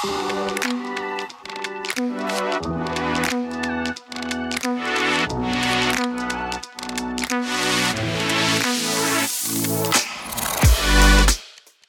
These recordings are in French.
Thank you.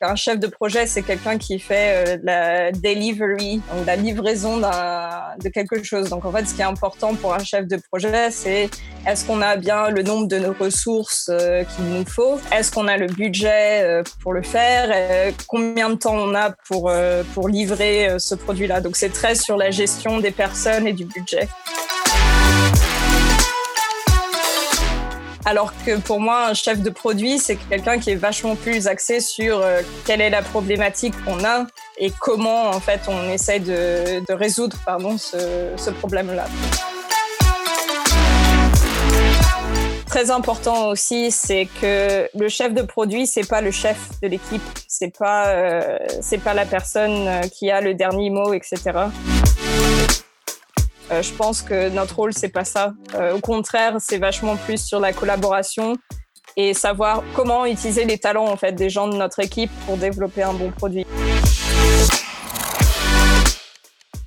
Un chef de projet, c'est quelqu'un qui fait euh, la delivery, donc la livraison de quelque chose. Donc en fait, ce qui est important pour un chef de projet, c'est est-ce qu'on a bien le nombre de nos ressources euh, qu'il nous faut? Est-ce qu'on a le budget euh, pour le faire? Combien de temps on a pour, pour livrer ce produit-là? Donc c'est très sur la gestion des personnes et du budget. Alors que pour moi, un chef de produit, c'est quelqu'un qui est vachement plus axé sur euh, quelle est la problématique qu'on a et comment en fait on essaie de, résoudre pardon, ce, problème-là. Très important aussi, c'est que le chef de produit, c'est pas le chef de l'équipe, c'est pas euh, c'est pas la personne euh, qui a le dernier mot, etc. Euh, je pense que notre rôle, c'est pas ça. Euh, au contraire, c'est vachement plus sur la collaboration et savoir comment utiliser les talents en fait des gens de notre équipe pour développer un bon produit.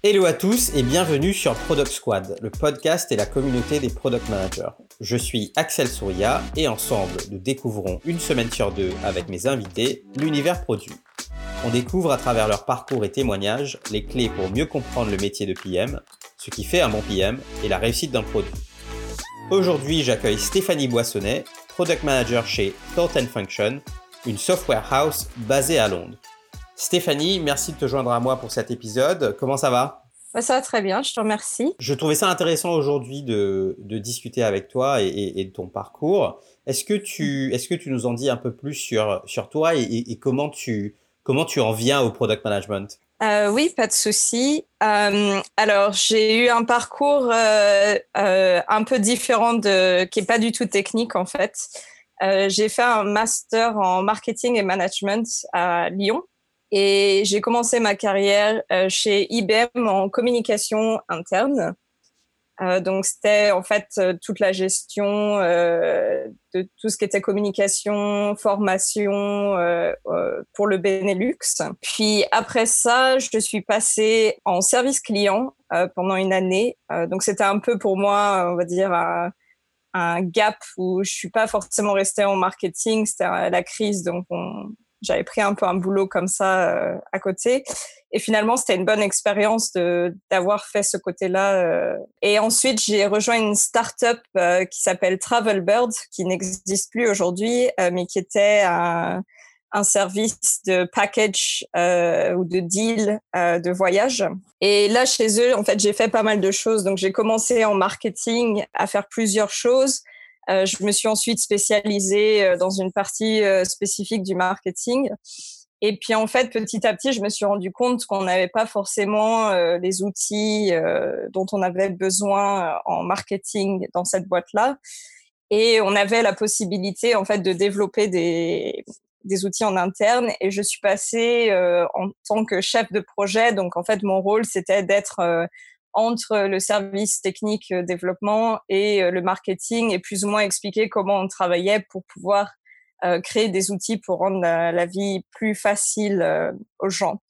Hello à tous et bienvenue sur Product Squad, le podcast et la communauté des product managers. Je suis Axel Souria et ensemble, nous découvrons une semaine sur deux avec mes invités l'univers produit. On découvre à travers leur parcours et témoignages les clés pour mieux comprendre le métier de PM, ce qui fait un bon PM et la réussite d'un produit. Aujourd'hui, j'accueille Stéphanie Boissonnet, Product Manager chez Thought Function, une software house basée à Londres. Stéphanie, merci de te joindre à moi pour cet épisode. Comment ça va? Ça va très bien, je te remercie. Je trouvais ça intéressant aujourd'hui de, discuter avec toi et, de ton parcours. Est-ce que, tu, est que tu nous en dis un peu plus sur, sur toi et, comment, tu, comment tu en viens au product management? Euh, oui, pas de souci. Euh, alors, j'ai eu un parcours euh, un peu différent de, qui est pas du tout technique en fait. j'ai fait un master en marketing et management à Lyon et j'ai commencé ma carrière chez IBM en communication interne. Euh, donc c'était en fait euh, toute la gestion euh, de tout ce qui était communication, formation pour le Benelux. Puis après ça, je suis passée en service client pendant une année. donc c'était un peu pour moi, on va dire, un, un gap où je suis pas forcément restée en marketing. C'était la crise, donc on, j'avais pris un peu un boulot comme ça euh, à côté. Et finalement, c'était une bonne expérience d'avoir fait ce côté-là. Euh. Et ensuite, j'ai rejoint une start-up euh, qui s'appelle Travelbird, qui n'existe plus aujourd'hui, mais qui était un, un service de package ou de deal de voyage. Et là, chez eux, en fait, j'ai fait pas mal de choses. Donc, j'ai commencé en marketing à faire plusieurs choses. Euh, je me suis ensuite spécialisée euh, dans une partie euh, spécifique du marketing. Et puis en fait, petit à petit, je me suis rendu compte qu'on n'avait pas forcément les outils dont on avait besoin en marketing dans cette boîte-là. Et on avait la possibilité en fait de développer des, des outils en interne. Et je suis passée en tant que chef de projet. Donc en fait, mon rôle, c'était d'être entre le service technique euh, développement et euh, le marketing et plus ou moins expliquer comment on travaillait pour pouvoir euh, créer des outils pour rendre la, vie plus facile aux gens.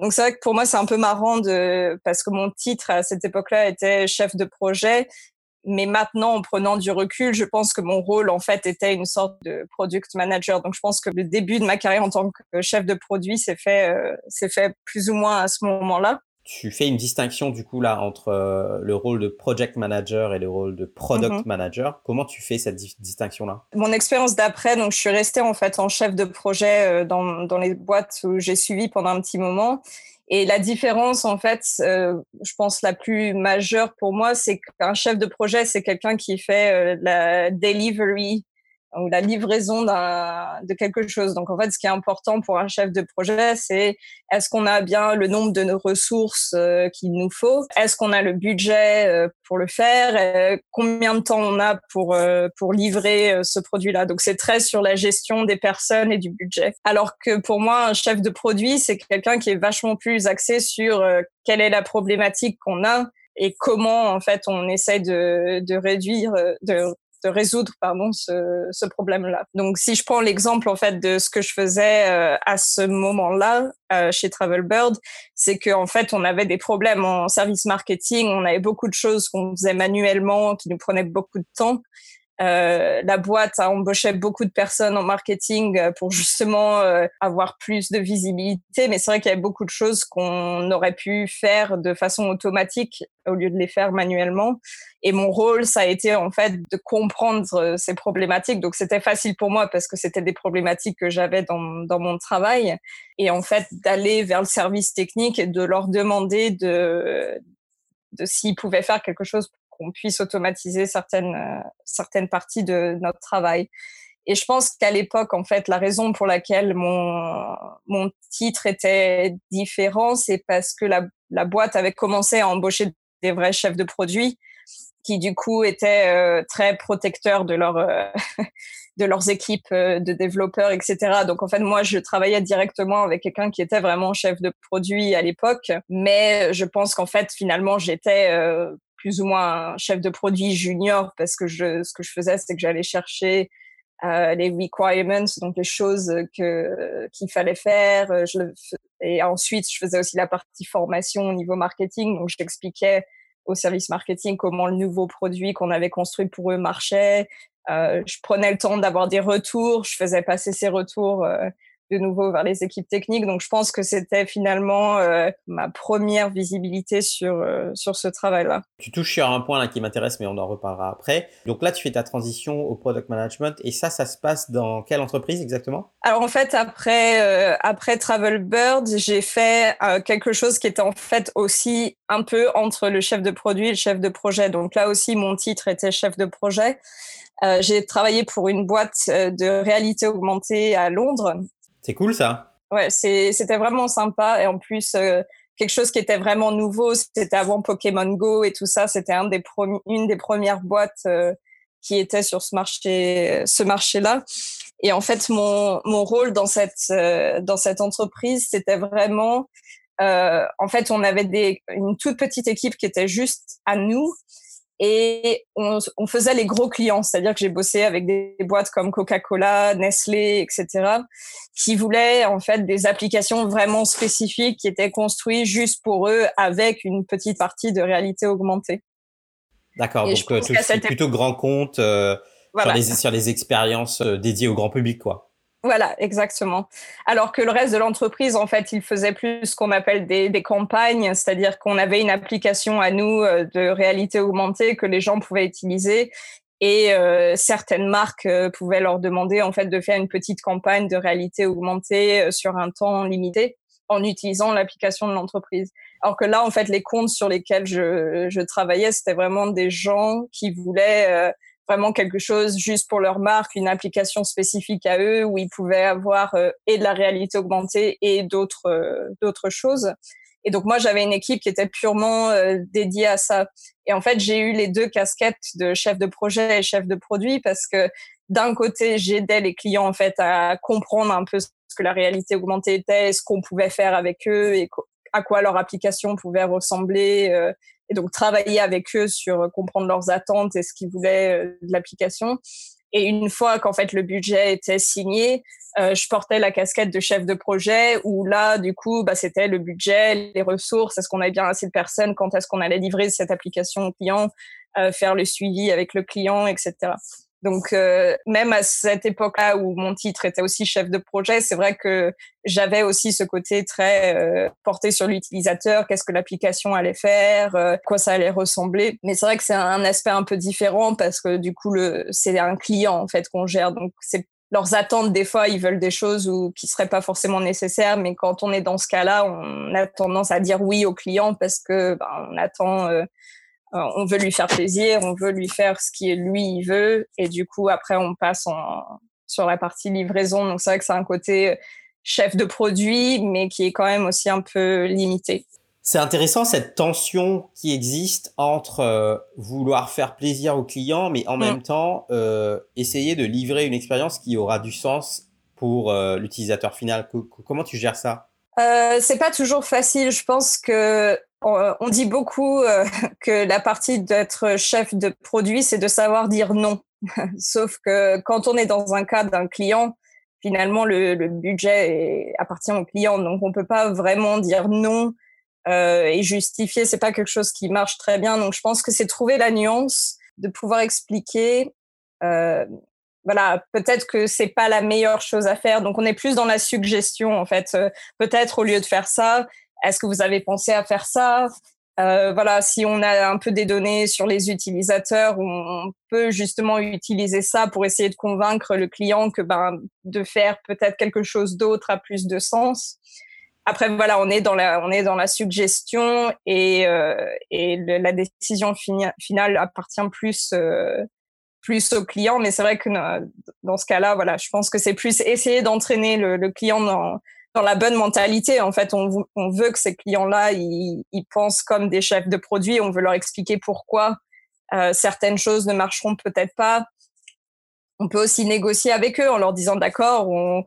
Donc c'est vrai que pour moi c'est un peu marrant de parce que mon titre à cette époque-là était chef de projet, mais maintenant en prenant du recul, je pense que mon rôle en fait était une sorte de product manager. Donc je pense que le début de ma carrière en tant que chef de produit s'est fait s'est fait plus ou moins à ce moment-là tu fais une distinction du coup là entre euh, le rôle de project manager et le rôle de product mhm. manager. Comment tu fais cette distinction là Mon expérience d'après, donc je suis restée en fait en chef de projet euh, dans, dans les boîtes où j'ai suivi pendant un petit moment. Et la différence, en fait, euh, je pense la plus majeure pour moi, c'est qu'un chef de projet, c'est quelqu'un qui fait la delivery ou la livraison de quelque chose. Donc en fait, ce qui est important pour un chef de projet, c'est est-ce qu'on a bien le nombre de nos ressources euh, qu'il nous faut? Est-ce qu'on a le budget euh, pour le faire? Euh, Combien de temps on a pour pour livrer ce produit-là? Donc c'est très sur la gestion des personnes et du budget. Alors que pour moi, un chef de produit, c'est quelqu'un qui est vachement plus axé sur quelle est la problématique qu'on a et comment en fait on essaie de, de réduire de de résoudre pardon ce, ce problème-là. Donc si je prends l'exemple en fait de ce que je faisais euh, à ce moment-là euh, chez Travelbird, c'est que en fait on avait des problèmes en service marketing, on avait beaucoup de choses qu'on faisait manuellement qui nous prenaient beaucoup de temps euh, la boîte a embauché beaucoup de personnes en marketing euh, pour justement euh, avoir plus de visibilité, mais c'est vrai qu'il y avait beaucoup de choses qu'on aurait pu faire de façon automatique au lieu de les faire manuellement. Et mon rôle, ça a été en fait de comprendre ces problématiques. Donc c'était facile pour moi parce que c'était des problématiques que j'avais dans, dans mon travail. Et en fait, d'aller vers le service technique et de leur demander de, de s'ils pouvaient faire quelque chose qu'on puisse automatiser certaines, euh, certaines parties de notre travail. Et je pense qu'à l'époque, en fait, la raison pour laquelle mon, mon titre était différent, c'est parce que la, la boîte avait commencé à embaucher des vrais chefs de produits qui, du coup, étaient euh, très protecteurs de, leur, euh, de leurs équipes de développeurs, etc. Donc, en fait, moi, je travaillais directement avec quelqu'un qui était vraiment chef de produit à l'époque. Mais je pense qu'en fait, finalement, j'étais plus ou moins chef de produit junior parce que je, ce que je faisais, c'est que j'allais chercher euh, les requirements, donc les choses que qu'il fallait faire. Euh, je, et ensuite, je faisais aussi la partie formation au niveau marketing, donc j'expliquais au service marketing comment le nouveau produit qu'on avait construit pour eux marchait. Euh, je prenais le temps d'avoir des retours, je faisais passer ces retours euh, de nouveau vers les équipes techniques. Donc, je pense que c'était finalement euh, ma première visibilité sur, euh, sur ce travail-là. Tu touches sur un point là qui m'intéresse, mais on en reparlera après. Donc là, tu fais ta transition au product management et ça, ça se passe dans quelle entreprise exactement? Alors en fait, après, euh, après Travelbird, j'ai fait quelque chose qui était en fait aussi un peu entre le chef de produit et le chef de projet. Donc là aussi, mon titre était chef de projet. j'ai travaillé pour une boîte de réalité augmentée à Londres c'est cool ça. Ouais, c'était vraiment sympa. Et en plus, euh, quelque chose qui était vraiment nouveau, c'était avant Pokémon Go et tout ça. C'était une des premières boîtes euh, qui était sur ce marché, ce marché-là. Et en fait, mon, rôle dans cette, euh, dans cette entreprise, c'était vraiment, en fait, on avait une toute petite équipe qui était juste à nous et on, on, faisait les gros clients, c'est-à-dire que j'ai bossé avec des, boîtes comme Coca-Cola, Nestlé, etc., qui voulaient en fait des applications vraiment spécifiques qui étaient construites juste pour eux avec une petite partie de réalité augmentée. D'accord, donc euh, c'est plutôt grand compte euh, sur, les, sur les expériences euh, dédiées au grand public, quoi. Voilà, exactement. Alors que le reste de l'entreprise, en fait, il faisait plus ce qu'on appelle des, des campagnes, c'est-à-dire qu'on avait une application à nous euh, de réalité augmentée que les gens pouvaient utiliser et euh, certaines marques euh, pouvaient leur demander en fait de faire une petite campagne de réalité augmentée sur un temps limité en utilisant l'application de l'entreprise. Alors que là, en fait, les comptes sur lesquels je, je travaillais, c'était vraiment des gens qui voulaient vraiment quelque chose juste pour leur marque, une application spécifique à eux où ils pouvaient avoir euh, et de la réalité augmentée et d'autres euh, d'autres choses. Et donc moi j'avais une équipe qui était purement euh, dédiée à ça. Et en fait j'ai eu les deux casquettes de chef de projet et chef de produit parce que d'un côté j'aidais les clients en fait à comprendre un peu ce que la réalité augmentée était, ce qu'on pouvait faire avec eux et à quoi leur application pouvait ressembler, et donc travailler avec eux sur euh, comprendre leurs attentes et ce qu'ils voulaient euh, de l'application. Et une fois qu'en fait le budget était signé, euh, je portais la casquette de chef de projet où là, du coup, bah, c'était le budget, les ressources, est-ce qu'on avait bien assez de personnes, quand est-ce qu'on allait livrer cette application au client, faire le suivi avec le client, etc. Donc euh, même à cette époque-là où mon titre était aussi chef de projet, c'est vrai que j'avais aussi ce côté très euh, porté sur l'utilisateur, qu'est-ce que l'application allait faire, euh, quoi ça allait ressembler. Mais c'est vrai que c'est un aspect un peu différent parce que du coup le c'est un client en fait qu'on gère, donc c'est leurs attentes des fois ils veulent des choses ou qui seraient pas forcément nécessaires, mais quand on est dans ce cas-là, on a tendance à dire oui au client parce que ben, on attend euh, on veut lui faire plaisir, on veut lui faire ce qui est lui il veut, et du coup après on passe en, sur la partie livraison. Donc c'est vrai que c'est un côté chef de produit, mais qui est quand même aussi un peu limité. C'est intéressant cette tension qui existe entre euh, vouloir faire plaisir au client, mais en mm. même temps euh, essayer de livrer une expérience qui aura du sens pour l'utilisateur final. comment tu gères ça? Euh, c'est pas toujours facile. Je pense que on, dit beaucoup euh, que la partie d'être chef de produit, c'est de savoir dire non. Sauf que quand on est dans un cas d'un client, finalement, le, le budget appartient au client. Donc, on peut pas vraiment dire non euh, et justifier. C'est pas quelque chose qui marche très bien. Donc, je pense que c'est trouver la nuance de pouvoir expliquer. Euh, voilà, peut-être que c'est pas la meilleure chose à faire. Donc, on est plus dans la suggestion, en fait. Euh, peut-être au lieu de faire ça, est-ce que vous avez pensé à faire ça? Euh, voilà, si on a un peu des données sur les utilisateurs, on peut justement utiliser ça pour essayer de convaincre le client que ben, de faire peut-être quelque chose d'autre a plus de sens. Après, voilà, on est dans la, on est dans la suggestion et, euh, et la décision finale appartient plus, euh, plus au client. Mais c'est vrai que dans ce cas-là, voilà, je pense que c'est plus essayer d'entraîner le, le client dans, dans la bonne mentalité. En fait, on, veut que ces clients-là, ils, pensent comme des chefs de produits. On veut leur expliquer pourquoi euh, certaines choses ne marcheront peut-être pas. On peut aussi négocier avec eux en leur disant d'accord, on,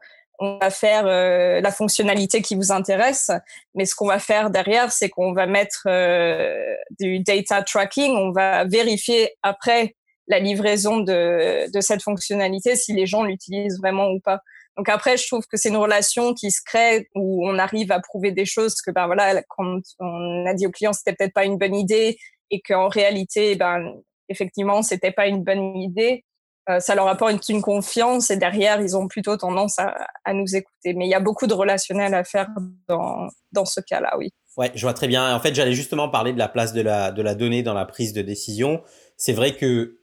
va faire euh, la fonctionnalité qui vous intéresse, mais ce qu'on va faire derrière, c'est qu'on va mettre euh, du data tracking, on va vérifier après la livraison de cette fonctionnalité si les gens l'utilisent vraiment ou pas. Donc après, je trouve que c'est une relation qui se crée où on arrive à prouver des choses que ben voilà, quand on a dit au client c'était peut-être pas une bonne idée et qu'en réalité, ben effectivement, c'était pas une bonne idée. Euh, ça leur apporte une confiance et derrière, ils ont plutôt tendance à, à nous écouter. Mais il y a beaucoup de relationnel à faire dans, dans ce cas-là, oui. Ouais, je vois très bien. En fait, j'allais justement parler de la place de la, de la donnée dans la prise de décision. C'est vrai que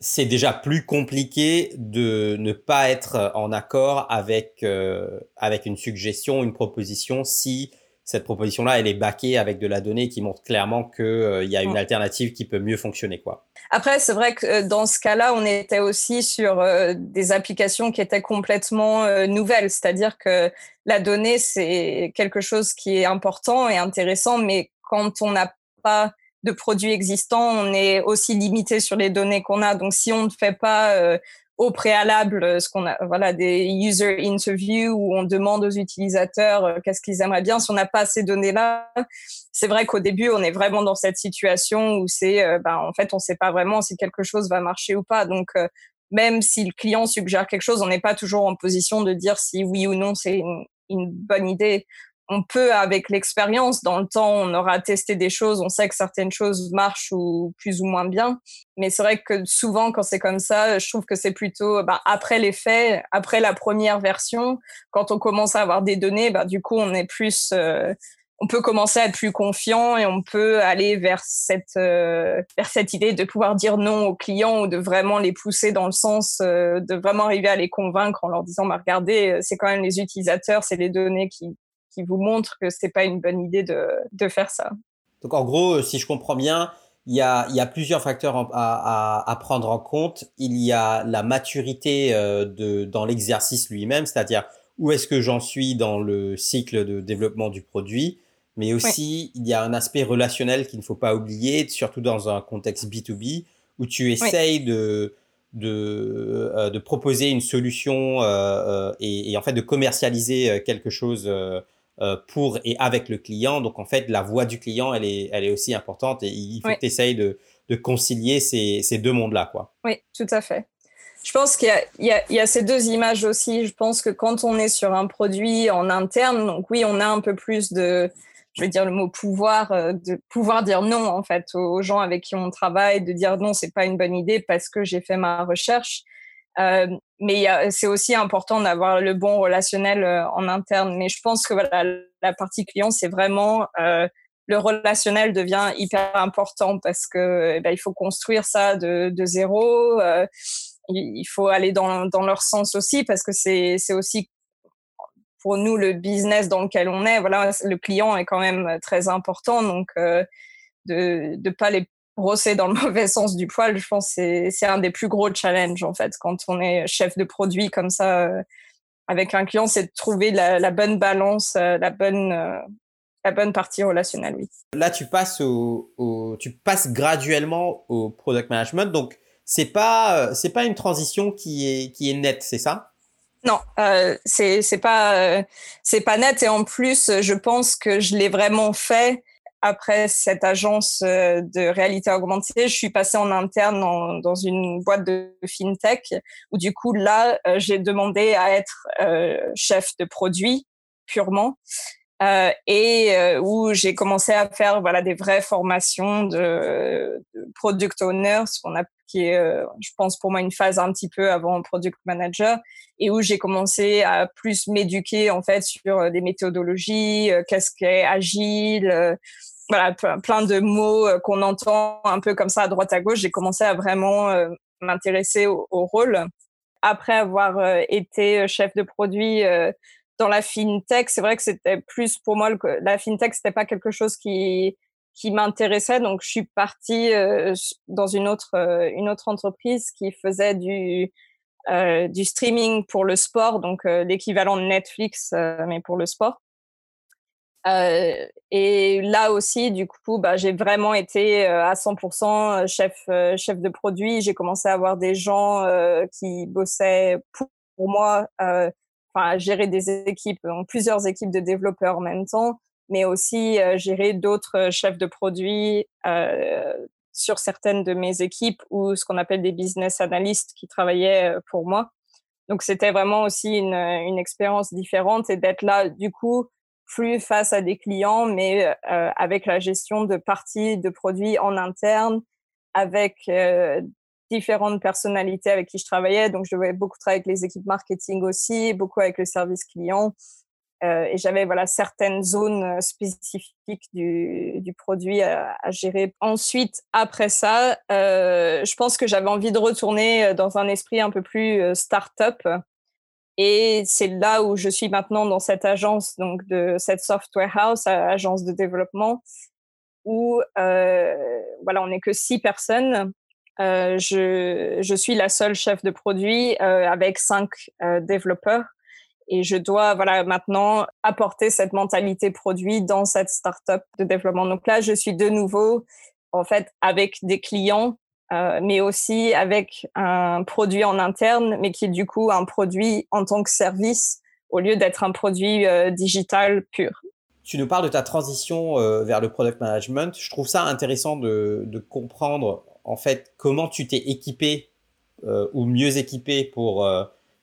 c'est déjà plus compliqué de ne pas être en accord avec euh, avec une suggestion, une proposition si cette proposition-là, elle est baquée avec de la donnée qui montre clairement qu'il euh, y a une alternative qui peut mieux fonctionner. Quoi. Après, c'est vrai que euh, dans ce cas-là, on était aussi sur des applications qui étaient complètement nouvelles. C'est-à-dire que la donnée, c'est quelque chose qui est important et intéressant, mais quand on n'a pas de produits existants, on est aussi limité sur les données qu'on a. Donc, si on ne fait pas euh, au préalable euh, ce qu'on a, voilà, des user interviews où on demande aux utilisateurs euh, qu'est-ce qu'ils aimeraient bien, si on n'a pas ces données-là, c'est vrai qu'au début, on est vraiment dans cette situation où c'est, ben, en fait, on ne sait pas vraiment si quelque chose va marcher ou pas. Donc, même si le client suggère quelque chose, on n'est pas toujours en position de dire si oui ou non c'est une bonne idée on peut, avec l'expérience, dans le temps, on aura testé des choses, on sait que certaines choses marchent ou plus ou moins bien. Mais c'est vrai que souvent, quand c'est comme ça, je trouve que c'est plutôt bah, après les faits, après la première version, quand on commence à avoir des données, bah, du coup, on est plus, euh, on peut commencer à être plus confiant et on peut aller vers cette, euh, vers cette idée de pouvoir dire non aux clients ou de vraiment les pousser dans le sens euh, de vraiment arriver à les convaincre en leur disant, bah, regardez, c'est quand même les utilisateurs, c'est les données qui, qui vous montre que c'est pas une bonne idée de, de, faire ça. Donc en gros, si je comprends bien, il y a, il y a plusieurs facteurs à, à, à, prendre en compte. Il y a la maturité euh, de, dans l'exercice lui-même, c'est-à-dire où est-ce que j'en suis dans le cycle de développement du produit, mais aussi il y a un aspect relationnel qu'il ne faut pas oublier, surtout dans un contexte B2B où tu essayes de de, euh, de proposer une solution euh, euh et, et, en fait de commercialiser euh, quelque chose euh, pour et avec le client. Donc en fait, la voix du client, elle est, elle est aussi importante et il faut que tu essayes de, de, concilier ces, ces deux mondes-là. quoi. Oui, tout à fait. Je pense qu'il y, y, y, a ces deux images aussi. Je pense que quand on est sur un produit en interne, donc oui, on a un peu plus de, je vais dire le mot pouvoir, euh, de pouvoir dire non en fait aux gens avec qui on travaille, de dire non, c'est pas une bonne idée parce que j'ai fait ma recherche. Euh, mais c'est aussi important d'avoir le bon relationnel euh, en interne. Mais je pense que la partie client, c'est vraiment euh, le relationnel devient hyper important parce que eh ben, il faut construire ça de, zéro. Euh, il faut aller dans, leur sens aussi parce que c'est aussi pour nous le business dans lequel on est. Voilà, le client est quand même très important, donc de de pas les brosser dans le mauvais sens du poil, je pense que c'est un des plus gros challenges en fait quand on est chef de produit comme ça euh, avec un client, c'est de trouver la, la bonne balance, euh, la bonne euh, la bonne partie relationnelle, oui. Là, tu passes au, au, tu passes graduellement au product management, donc c'est pas c'est pas une transition qui est qui est nette, c'est ça? Non, euh, c'est c'est pas c'est pas net et en plus, je pense que je l'ai vraiment fait après cette agence de réalité augmentée, je suis passée en interne dans une boîte de fintech où du coup là, j'ai demandé à être chef de produit purement. Euh, et euh, où j'ai commencé à faire voilà des vraies formations de, product owner, ce qu'on a qui est, euh, je pense pour moi une phase un petit peu avant product manager, et où j'ai commencé à plus m'éduquer en fait sur des méthodologies, qu'est-ce qu'est agile, voilà plein de mots qu'on entend un peu comme ça à droite à gauche. J'ai commencé à vraiment m'intéresser au, rôle. Après avoir été chef de produit dans la fintech, c'est vrai que c'était plus pour moi la fintech, c'était pas quelque chose qui qui m'intéressait. Donc, je suis partie euh, dans une autre euh, une autre entreprise qui faisait du euh, du streaming pour le sport, donc l'équivalent de Netflix mais pour le sport. Et là aussi, du coup, bah, j'ai vraiment été à 100% chef chef de produit. J'ai commencé à avoir des gens qui bossaient pour, moi enfin, gérer des équipes, donc plusieurs équipes de développeurs en même temps, mais aussi euh, gérer d'autres euh, chefs de produits euh, sur certaines de mes équipes ou ce qu'on appelle des business analysts qui travaillaient pour moi. Donc c'était vraiment aussi une, une expérience différente et d'être là du coup plus face à des clients, mais euh, avec la gestion de parties de produits en interne, avec euh, différentes personnalités avec qui je travaillais. Donc, je devais beaucoup travailler avec les équipes marketing aussi, beaucoup avec le service client. Euh, et j'avais voilà certaines zones spécifiques du, du produit à, gérer. Ensuite, après ça, je pense que j'avais envie de retourner dans un esprit un peu plus start-up. Et c'est là où je suis maintenant dans cette agence, donc de cette software house, agence de développement, où euh, voilà, on n'est que six personnes euh, je, je, suis la seule chef de produit euh, avec cinq euh, développeurs et je dois voilà maintenant apporter cette mentalité produit dans cette startup de développement. Donc là, je suis de nouveau en fait avec des clients, euh, mais aussi avec un produit en interne, mais qui est du coup un produit en tant que service au lieu d'être un produit euh, digital pur. Tu nous parles de ta transition euh, vers le product management. Je trouve ça intéressant de, de comprendre en fait, comment tu t'es équipé ou mieux équipé pour,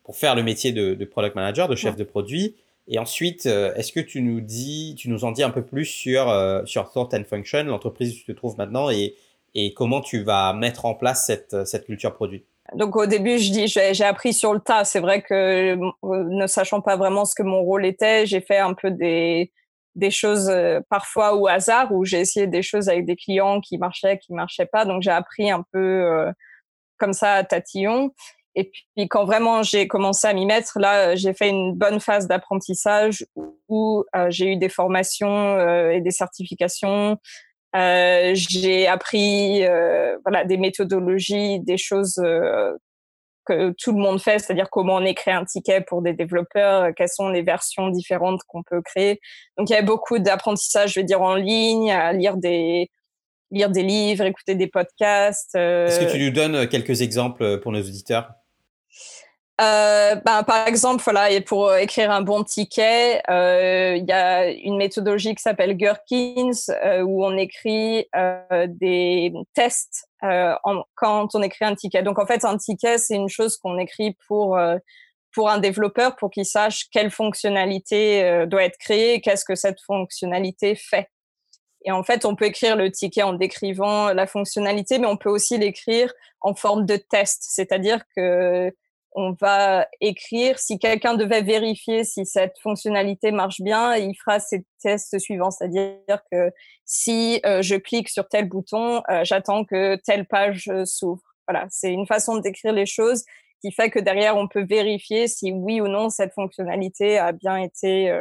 pour faire le métier de, de, product manager, de chef de produit. Et ensuite, est-ce que tu nous dis, tu nous en dis un peu plus sur, sur Thought and Function, l'entreprise où tu te trouves maintenant, et, et comment tu vas mettre en place cette, cette culture produit? Donc au début, je dis, j'ai appris sur le tas. C'est vrai que ne sachant pas vraiment ce que mon rôle était, j'ai fait un peu des, des choses euh, parfois au hasard où j'ai essayé des choses avec des clients qui marchaient, qui marchaient pas. Donc j'ai appris un peu euh, comme ça à tatillon. Et puis quand vraiment j'ai commencé à m'y mettre, là j'ai fait une bonne phase d'apprentissage où euh, j'ai eu des formations et des certifications. J'ai appris voilà des méthodologies, des choses que tout le monde fait, c'est-à-dire comment on écrit un ticket pour des développeurs, euh, quelles sont les versions différentes qu'on peut créer. Donc il y a beaucoup d'apprentissage, je veux dire, en ligne, à lire des lire des livres, écouter des podcasts. Euh... Est-ce que tu nous donnes quelques exemples pour nos auditeurs? Euh, ben, par exemple, voilà, et pour écrire un bon ticket, euh, il y a une méthodologie qui s'appelle Gherkins euh, où on écrit euh, des tests euh, en, quand on écrit un ticket. Donc en fait, un ticket, c'est une chose qu'on écrit pour euh, pour un développeur pour qu'il sache quelle fonctionnalité doit être créée qu'est-ce que cette fonctionnalité fait. Et en fait, on peut écrire le ticket en décrivant la fonctionnalité, mais on peut aussi l'écrire en forme de test, c'est-à-dire que on va écrire si quelqu'un devait vérifier si cette fonctionnalité marche bien, il fera ces tests suivants, c'est-à-dire que si euh, je clique sur tel bouton, euh, j'attends que telle page euh, s'ouvre. Voilà, c'est une façon décrire les choses qui fait que derrière on peut vérifier si oui ou non cette fonctionnalité a bien été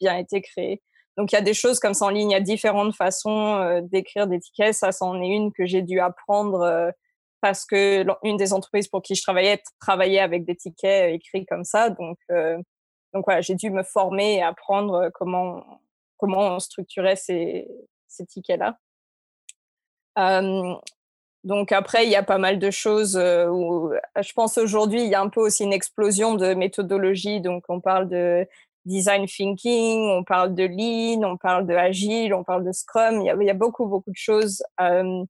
bien été créée. Donc il y a des choses comme ça en ligne, il y a différentes façons d'écrire des tickets. Ça, c'en est une que j'ai dû apprendre parce que une des entreprises pour qui je travaillais travaillait avec des tickets écrits comme ça. Donc, euh, donc voilà, j'ai dû me former et apprendre comment comment on structurait ces, ces tickets-là. Euh, donc après, il y a pas mal de choses où je pense aujourd'hui, il y a un peu aussi une explosion de méthodologies. Donc on parle de design thinking, on parle de lean, on parle de agile, on parle de scrum. Il y a, beaucoup, beaucoup de choses. Euh,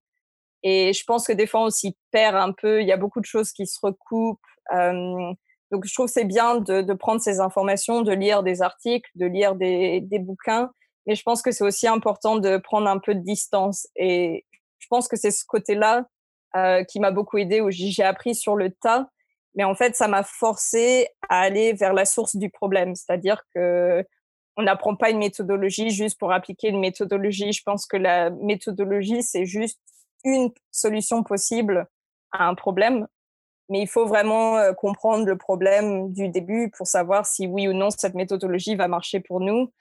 et je pense que des fois, on s'y perd un peu. Il y a beaucoup de choses qui se recoupent. Euh, donc, je trouve que c'est bien de, de, prendre ces informations, de lire des articles, de lire des, des bouquins. Mais je pense que c'est aussi important de prendre un peu de distance. Et je pense que c'est ce côté-là euh, qui m'a beaucoup aidé, où j'ai appris sur le tas. Mais en fait, ça m'a forcé à aller vers la source du problème. C'est-à-dire que on n'apprend pas une méthodologie juste pour appliquer une méthodologie. Je pense que la méthodologie, c'est juste une solution possible à un problème. Mais il faut vraiment euh, comprendre le problème du début pour savoir si oui ou non cette méthodologie va marcher pour nous.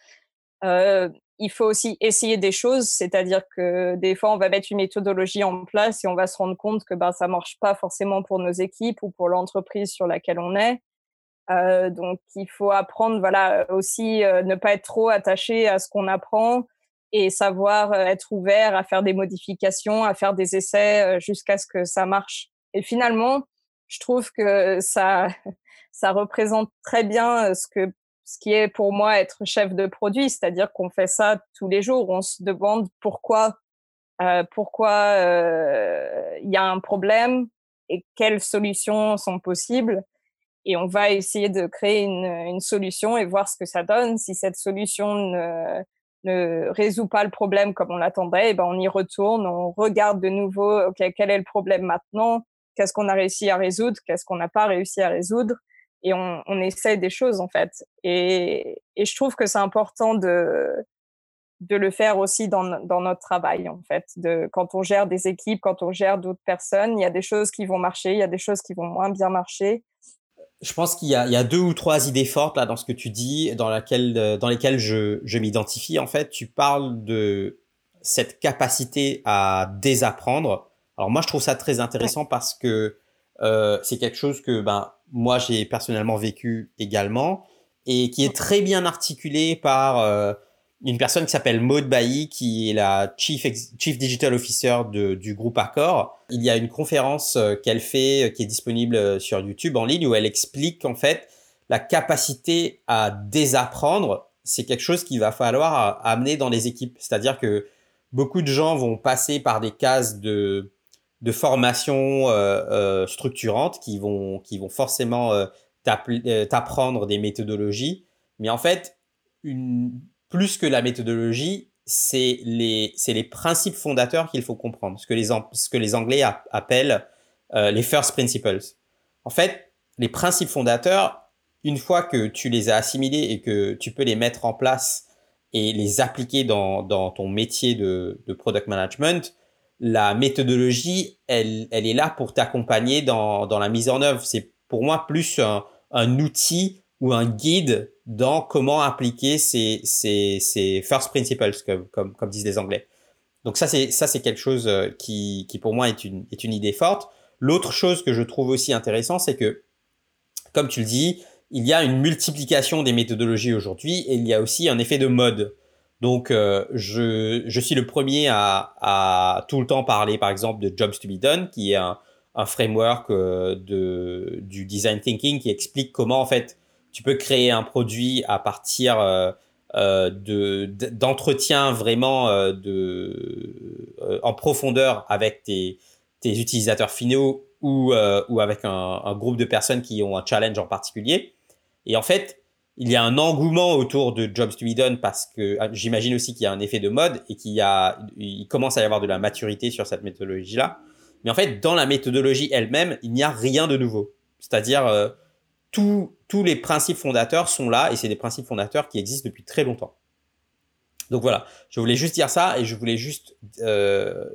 Euh, il faut aussi essayer des choses, c'est-à-dire que des fois, on va mettre une méthodologie en place et on va se rendre compte que ben, ça marche pas forcément pour nos équipes ou pour l'entreprise sur laquelle on est. Euh, donc, il faut apprendre, voilà, aussi ne pas être trop attaché à ce qu'on apprend et savoir euh, être ouvert à faire des modifications, à faire des essais euh, jusqu'à ce que ça marche. Et finalement, je trouve que ça, ça représente très bien ce que ce qui est pour moi être chef de produit, c'est-à-dire qu'on fait ça tous les jours. On se demande pourquoi, euh, pourquoi euh, il y a un problème et quelles solutions sont possibles. Et on va essayer de créer une, une solution et voir ce que ça donne. Si cette solution ne, ne résout pas le problème comme on l'attendait, eh ben on y retourne, on regarde de nouveau, ok, quel est le problème maintenant, qu'est-ce qu'on a réussi à résoudre, qu'est-ce qu'on n'a pas réussi à résoudre, et on, on essaye des choses en fait. Et, et je trouve que c'est important de de le faire aussi dans, dans notre travail en fait. De quand on gère des équipes, quand on gère d'autres personnes, il y a des choses qui vont marcher, il y a des choses qui vont moins bien marcher. Je pense qu'il y, y, a deux ou trois idées fortes là dans ce que tu dis, dans, laquelle, dans lesquelles je, je m'identifie. En fait, tu parles de cette capacité à désapprendre. Alors moi, je trouve ça très intéressant ouais. parce que euh, c'est quelque chose que ben moi j'ai personnellement vécu également et qui est très bien articulé par euh, une personne qui s'appelle Maud Bailly qui est la chief chief digital officer de, du groupe Accor. Il y a une conférence euh, qu'elle fait euh, qui est disponible sur YouTube en ligne où elle explique qu'en fait la capacité à désapprendre c'est quelque chose qu'il va falloir amener dans les équipes. C'est-à-dire que beaucoup de gens vont passer par des cases de de formation euh, euh, structurantes qui vont, qui vont forcément euh, euh, t'apprendre des méthodologies. Mais en fait, une, plus que la méthodologie, c'est les, les principes fondateurs qu'il faut comprendre, ce que les, ce que les Anglais appellent euh, les first principles. En fait, les principes fondateurs, une fois que tu les as assimilés et que tu peux les mettre en place et les appliquer dans, dans ton métier de, de product management, la méthodologie, elle, elle est là pour t'accompagner dans, dans la mise en œuvre. C'est pour moi plus un, un, outil ou un guide dans comment appliquer ces, ces, ces first principles, comme, comme, comme disent les Anglais. Donc ça, c'est ça, c'est quelque chose euh, qui, qui pour moi est une, est une idée forte. L'autre chose que je trouve aussi intéressant, c'est que, comme tu le dis, il y a une multiplication des méthodologies aujourd'hui et il y a aussi un effet de mode. Donc, euh, je, je, suis le premier à, à, tout le temps parler, par exemple, de Jobs to be Done, qui est un, un framework euh, de, du design thinking qui explique comment, en fait, tu peux créer un produit à partir euh, euh de d'entretien vraiment euh, de, euh, en profondeur avec tes, tes utilisateurs finaux ou, ou avec un, un groupe de personnes qui ont un challenge en particulier. Et en fait, il y a un engouement autour de Jobs to be done parce que ah, j'imagine aussi qu'il y a un effet de mode et qu'il y a, il commence à y avoir de la maturité sur cette méthodologie-là. Mais en fait, dans la méthodologie elle-même, il n'y a rien de nouveau. C'est-à-dire, euh, tous, les principes fondateurs sont là et c'est des principes fondateurs qui existent depuis très longtemps. Donc voilà, je voulais juste dire ça et je voulais juste euh,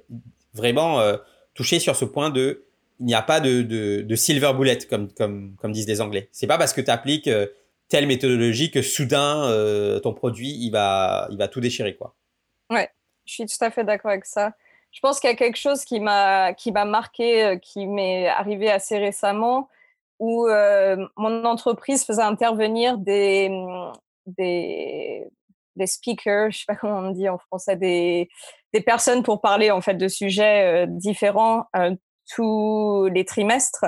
vraiment euh, toucher sur ce point de, il n'y a pas de, de, silver bullet comme, comme, disent les Anglais. C'est pas parce que tu appliques euh, telle méthodologie que soudain ton produit il va il va tout déchirer quoi. Ouais, je suis tout à fait d'accord avec ça. Je pense qu'il y a quelque chose qui m'a qui m'a marqué, qui m'est arrivé assez récemment, où euh, mon entreprise faisait intervenir des des des speakers, je sais pas comment on dit en français, des des personnes pour parler en fait de sujets euh, différents euh, tous les trimestres.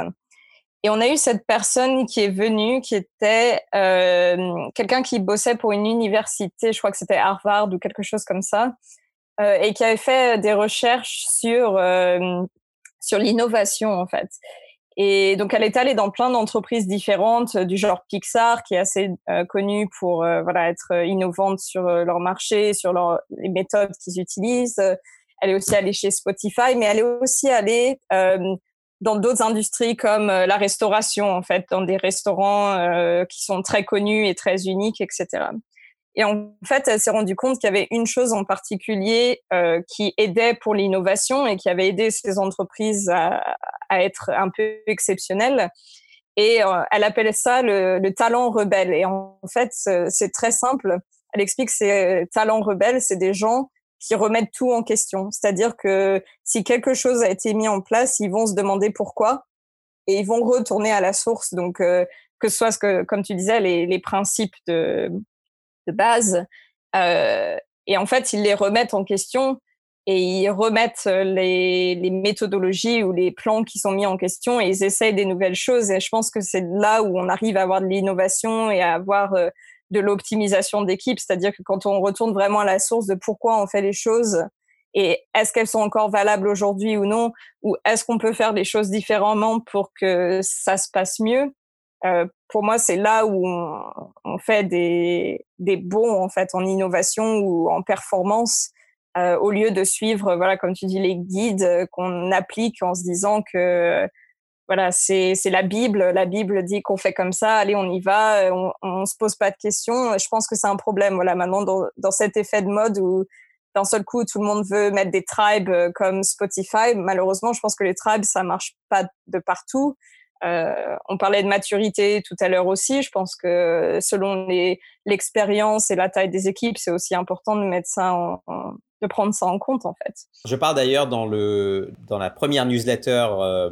Et on a eu cette personne qui est venue, qui était quelqu'un qui bossait pour une université, je crois que c'était Harvard ou quelque chose comme ça, et qui avait fait des recherches sur sur l'innovation en fait. Et donc elle est allée dans plein d'entreprises différentes, du genre Pixar, qui est assez connu pour voilà être innovante sur leur marché, sur leur, les méthodes qu'ils utilisent. Elle est aussi allée chez Spotify, mais elle est aussi allée dans d'autres industries comme euh, la restauration, en fait, dans des restaurants euh, qui sont très connus et très uniques, etc. Et en fait, elle s'est rendue compte qu'il y avait une chose en particulier euh, qui aidait pour l'innovation et qui avait aidé ces entreprises à, être un peu exceptionnelles. Et euh, elle appelait ça le, le, talent rebelle. Et en fait, c'est très simple. Elle explique que ces talents rebelles, c'est des gens qui remettent tout en question. C'est-à-dire que si quelque chose a été mis en place, ils vont se demander pourquoi et ils vont retourner à la source. Donc, euh, que ce soit, ce que, comme tu disais, les principes de, de base. Euh, et en fait, ils les remettent en question et ils remettent les, les, méthodologies ou les plans qui sont mis en question et ils essayent des nouvelles choses. Et je pense que c'est là où on arrive à avoir de l'innovation et à avoir euh, de l'optimisation d'équipe, c'est-à-dire que quand on retourne vraiment à la source de pourquoi on fait les choses et est-ce qu'elles sont encore valables aujourd'hui ou non, ou est-ce qu'on peut faire les choses différemment pour que ça se passe mieux, euh, pour moi, c'est là où on, fait des, des bons en fait en innovation ou en performance, euh, au lieu de suivre, voilà, comme tu dis, les guides qu'on applique en se disant que voilà, c'est la Bible. La Bible dit qu'on fait comme ça, allez, on y va, on, on se pose pas de questions. Je pense que c'est un problème, voilà, maintenant dans, dans cet effet de mode où d'un seul coup tout le monde veut mettre des tribes euh, comme Spotify. Malheureusement, je pense que les tribes ça marche pas de partout. Euh, on parlait de maturité tout à l'heure aussi. Je pense que selon l'expérience et la taille des équipes, c'est aussi important de prendre ça en compte en fait. Je parle d'ailleurs dans la première newsletter. Euh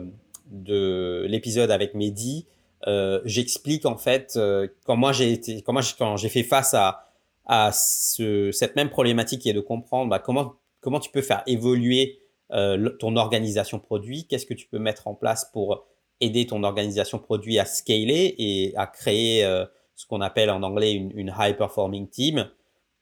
de l'épisode avec Mehdi, euh, j'explique en fait quand j'ai fait face à, à ce, cette même problématique qui est de comprendre bah, comment, tu peux faire évoluer ton organisation produit, qu'est-ce que tu peux mettre en place pour aider ton organisation produit à scaler et à créer euh, ce qu'on appelle en anglais une, une high performing team.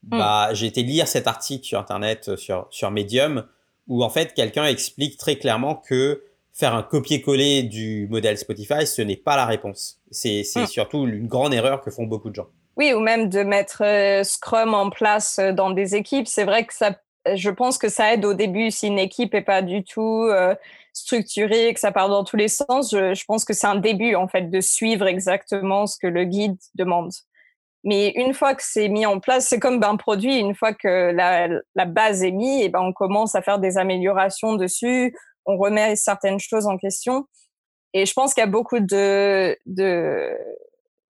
Hmm. Bah, j'ai été lire cet article sur internet sur, sur Medium où en fait quelqu'un explique très clairement que faire un copier-coller du modèle Spotify, ce n'est pas la réponse. C'est mm. surtout une grande erreur que font beaucoup de gens. Oui, ou même de mettre euh, Scrum en place euh, dans des équipes. C'est vrai que ça, je pense que ça aide au début si une équipe est pas du tout euh, structurée, que ça part dans tous les sens. Je, pense que c'est un début en fait de suivre exactement ce que le guide demande. Mais une fois que c'est mis en place, c'est comme un produit. Une fois que la, base est mise, et ben on commence à faire des améliorations dessus on remet certaines choses en question. Et je pense qu'il y a beaucoup de,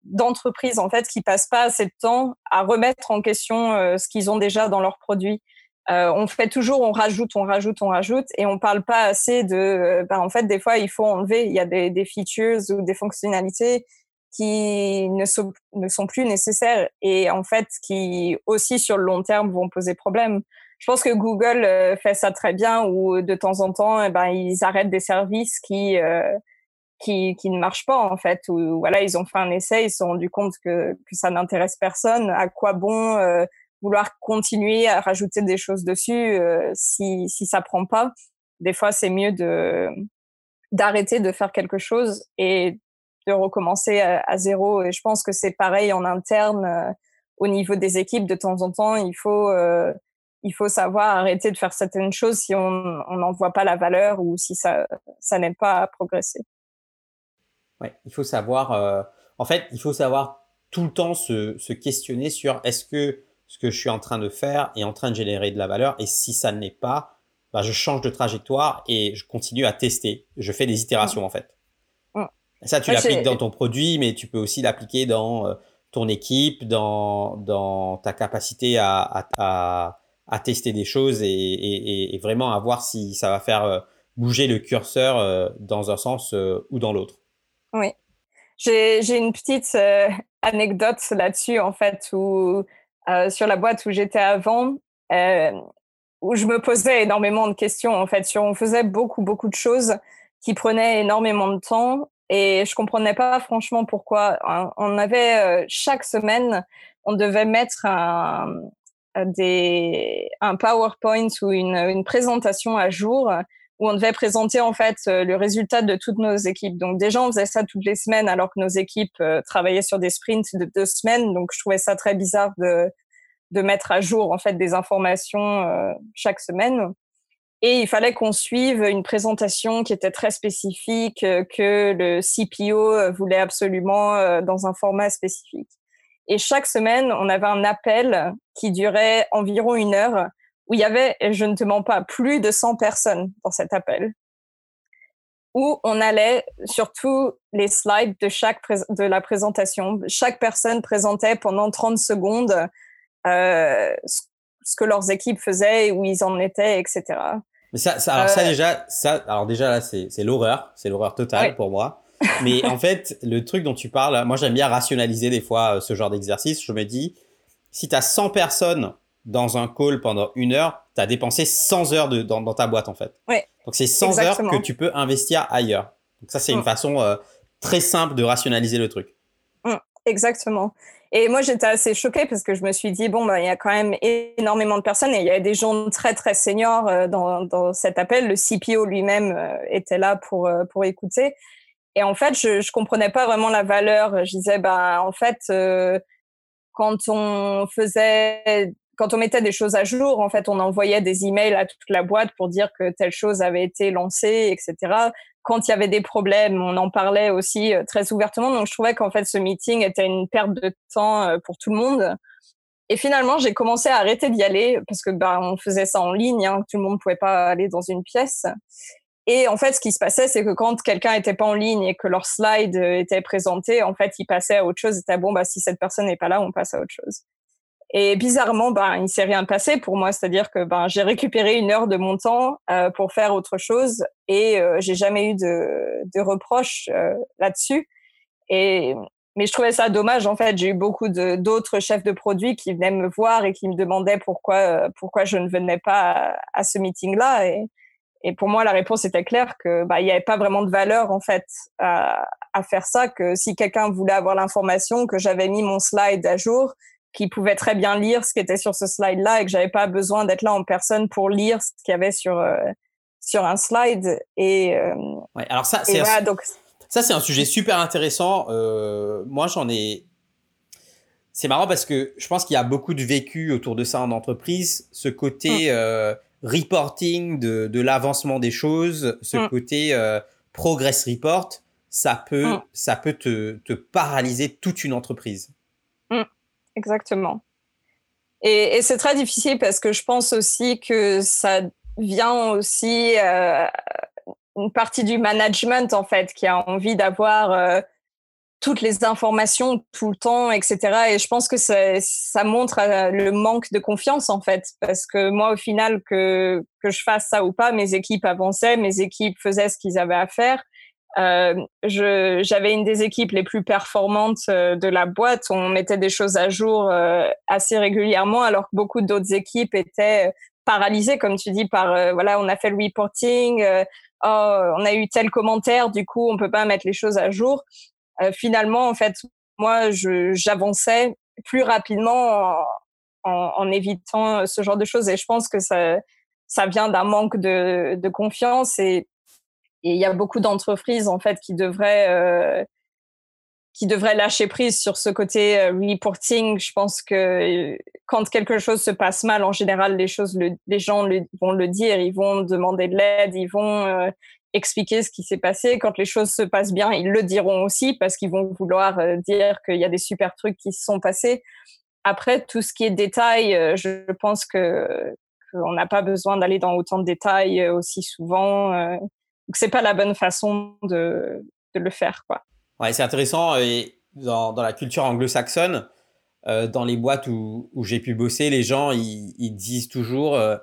d'entreprises en fait qui passent pas assez de temps à remettre en question euh, ce qu'ils ont déjà dans leurs produits. Euh, on fait toujours, on rajoute, on rajoute, on rajoute, et on parle pas assez de. Euh, ben, en fait, des fois, il faut enlever. Il y a des, des features ou des fonctionnalités qui ne sont, ne sont plus nécessaires et en fait qui aussi sur le long terme vont poser problème je pense que Google euh, fait ça très bien où de temps en temps, eh ben, ils arrêtent des services qui, euh, qui, qui ne marchent pas en fait. Ou voilà, ils ont fait un essai, ils se sont rendus compte que, que ça n'intéresse personne. À quoi bon euh, vouloir continuer à rajouter des choses dessus si, si ça prend pas Des fois, c'est mieux de d'arrêter de faire quelque chose et de recommencer à, zéro. Et je pense que c'est pareil en interne au niveau des équipes. De temps en temps, il faut il faut savoir arrêter de faire certaines choses si on n'en voit pas la valeur ou si ça, ça n'aide pas à progresser. Ouais, il faut savoir, euh, en fait, il faut savoir tout le temps se, se questionner sur est-ce que ce que je suis en train de faire est en train de générer de la valeur et si ça ne l'est pas, bah, je change de trajectoire et je continue à tester. Je fais des itérations mmh. en fait. Mmh. Ça, tu l'appliques dans ton produit, mais tu peux aussi l'appliquer dans euh, ton équipe, dans, dans ta capacité à, à, à à tester des choses et, vraiment à voir si ça va faire euh, bouger le curseur euh, dans un sens ou dans l'autre. Oui. J'ai une petite anecdote là-dessus, en fait, où sur la boîte où j'étais avant, où je me posais énormément de questions, en fait, sur on faisait beaucoup, beaucoup de choses qui prenaient énormément de temps Et je comprenais pas franchement pourquoi. On avait chaque semaine, on devait mettre un, un PowerPoint ou une, une présentation à jour où on devait présenter en fait euh, le résultat de toutes nos équipes. Donc déjà on faisait ça toutes les semaines alors que nos équipes euh, travaillaient sur des sprints de deux semaines. Donc je trouvais ça très bizarre de mettre à jour en fait des informations euh, chaque semaine. Et il fallait qu'on suive une présentation qui était très spécifique que le CPO voulait absolument dans un format spécifique. Et chaque semaine, on avait un appel qui durait environ une heure où il y avait, et je ne te mens pas, plus de 100 personnes dans cet appel, où on allait sur tous les slides de chaque de la présentation. Chaque personne présentait pendant 30 secondes euh, ce que leurs équipes faisaient, où ils en étaient, etc. Mais ça, ça alors ça euh, déjà, ça, alors déjà là, c'est l'horreur, c'est l'horreur totale pour moi. Mais en fait, le truc dont tu parles, moi j'aime bien rationaliser des fois euh, ce genre d'exercice. Je me dis, si tu as 100 personnes dans un call pendant une heure, tu as dépensé 100 heures de, dans, ta boîte en fait. Donc c'est 100 heures que tu peux investir ailleurs. Donc ça c'est une façon euh, très simple de rationaliser le truc. Exactement. Et moi j'étais assez choquée parce que je me suis dit bon bah il y a quand même énormément de personnes et il y a des gens très très seniors euh, dans, dans cet appel. Le CPO lui-même euh, était là pour pour écouter. Et en fait je je comprenais pas vraiment la valeur. Je disais bah en fait quand on faisait quand on mettait des choses à jour, en fait, on envoyait des emails à toute la boîte pour dire que telle chose avait été lancée, etc. Quand il y avait des problèmes, on en parlait aussi euh, très ouvertement. Donc, je trouvais qu'en fait, ce meeting était une perte de temps euh, pour tout le monde. Et finalement, j'ai commencé à arrêter d'y aller parce que bah, on faisait ça en ligne, hein, tout le monde ne pouvait pas aller dans une pièce. Et en fait, ce qui se passait, c'est que quand quelqu'un n'était pas en ligne et que leur slide euh, était présenté, en fait, ils passaient à autre chose. C'était bon, bah si cette personne n'est pas là, on passe à autre chose. Et bizarrement, ben, il s'est rien passé pour moi. C'est-à-dire que ben, j'ai récupéré une heure de mon temps euh, pour faire autre chose et euh, j'ai jamais eu de, de reproches euh, là-dessus. Et mais je trouvais ça dommage. En fait, j'ai eu beaucoup d'autres chefs de produits qui venaient me voir et qui me demandaient pourquoi euh, pourquoi je ne venais pas à, ce meeting-là. Et, et pour moi, la réponse était claire que bah, il n'y avait pas vraiment de valeur en fait à, à faire ça. Que si quelqu'un voulait avoir l'information que j'avais mis mon slide à jour, qui pouvait très bien lire ce qui était sur ce slide-là et que j'avais pas besoin d'être là en personne pour lire ce qu'il y avait sur euh, sur un slide. Et euh, ouais, alors ça, c'est un, donc ça c'est un sujet super intéressant. Euh, moi, j'en ai. C'est marrant parce que je pense qu'il y a beaucoup de vécu autour de ça en entreprise. Ce côté hum. reporting de, de l'avancement des choses, ce hum. côté progress report, ça peut, hum. ça peut te, te paralyser toute une entreprise exactement. Et, c'est très difficile parce que je pense aussi que ça vient aussi euh, une partie du management en fait qui a envie d'avoir euh, toutes les informations tout le temps, etc. Et je pense que ça, montre euh, le manque de confiance en fait, parce que moi au final que que je fasse ça ou pas, mes équipes avançaient, mes équipes faisaient ce qu'ils avaient à faire. Euh, j'avais une des équipes les plus performantes euh, de la boîte. On mettait des choses à jour euh, assez régulièrement, alors que beaucoup d'autres équipes étaient paralysées, comme tu dis, par euh, voilà, on a fait le reporting, oh, on a eu tel commentaire, du coup, on peut pas mettre les choses à jour. finalement, en fait, moi, j'avançais plus rapidement en, en, en, évitant ce genre de choses, et je pense que ça, ça vient d'un manque de, de confiance et et il y a beaucoup d'entreprises en fait qui devraient euh, qui devraient lâcher prise sur ce côté euh, reporting. Je pense que euh, quand quelque chose se passe mal, en général, les choses, les gens vont le dire, ils vont demander de l'aide, ils vont euh, expliquer ce qui s'est passé. Quand les choses se passent bien, ils le diront aussi parce qu'ils vont vouloir dire qu'il y a des super trucs qui se sont passés. Après, tout ce qui est détail, je pense que qu'on n'a pas besoin d'aller dans autant de détails aussi souvent. Donc c'est pas la bonne façon de, le faire, quoi. Ouais, c'est intéressant. Et dans, la culture anglo-saxonne, euh, dans les boîtes où, j'ai pu bosser, les gens ils, disent toujours euh,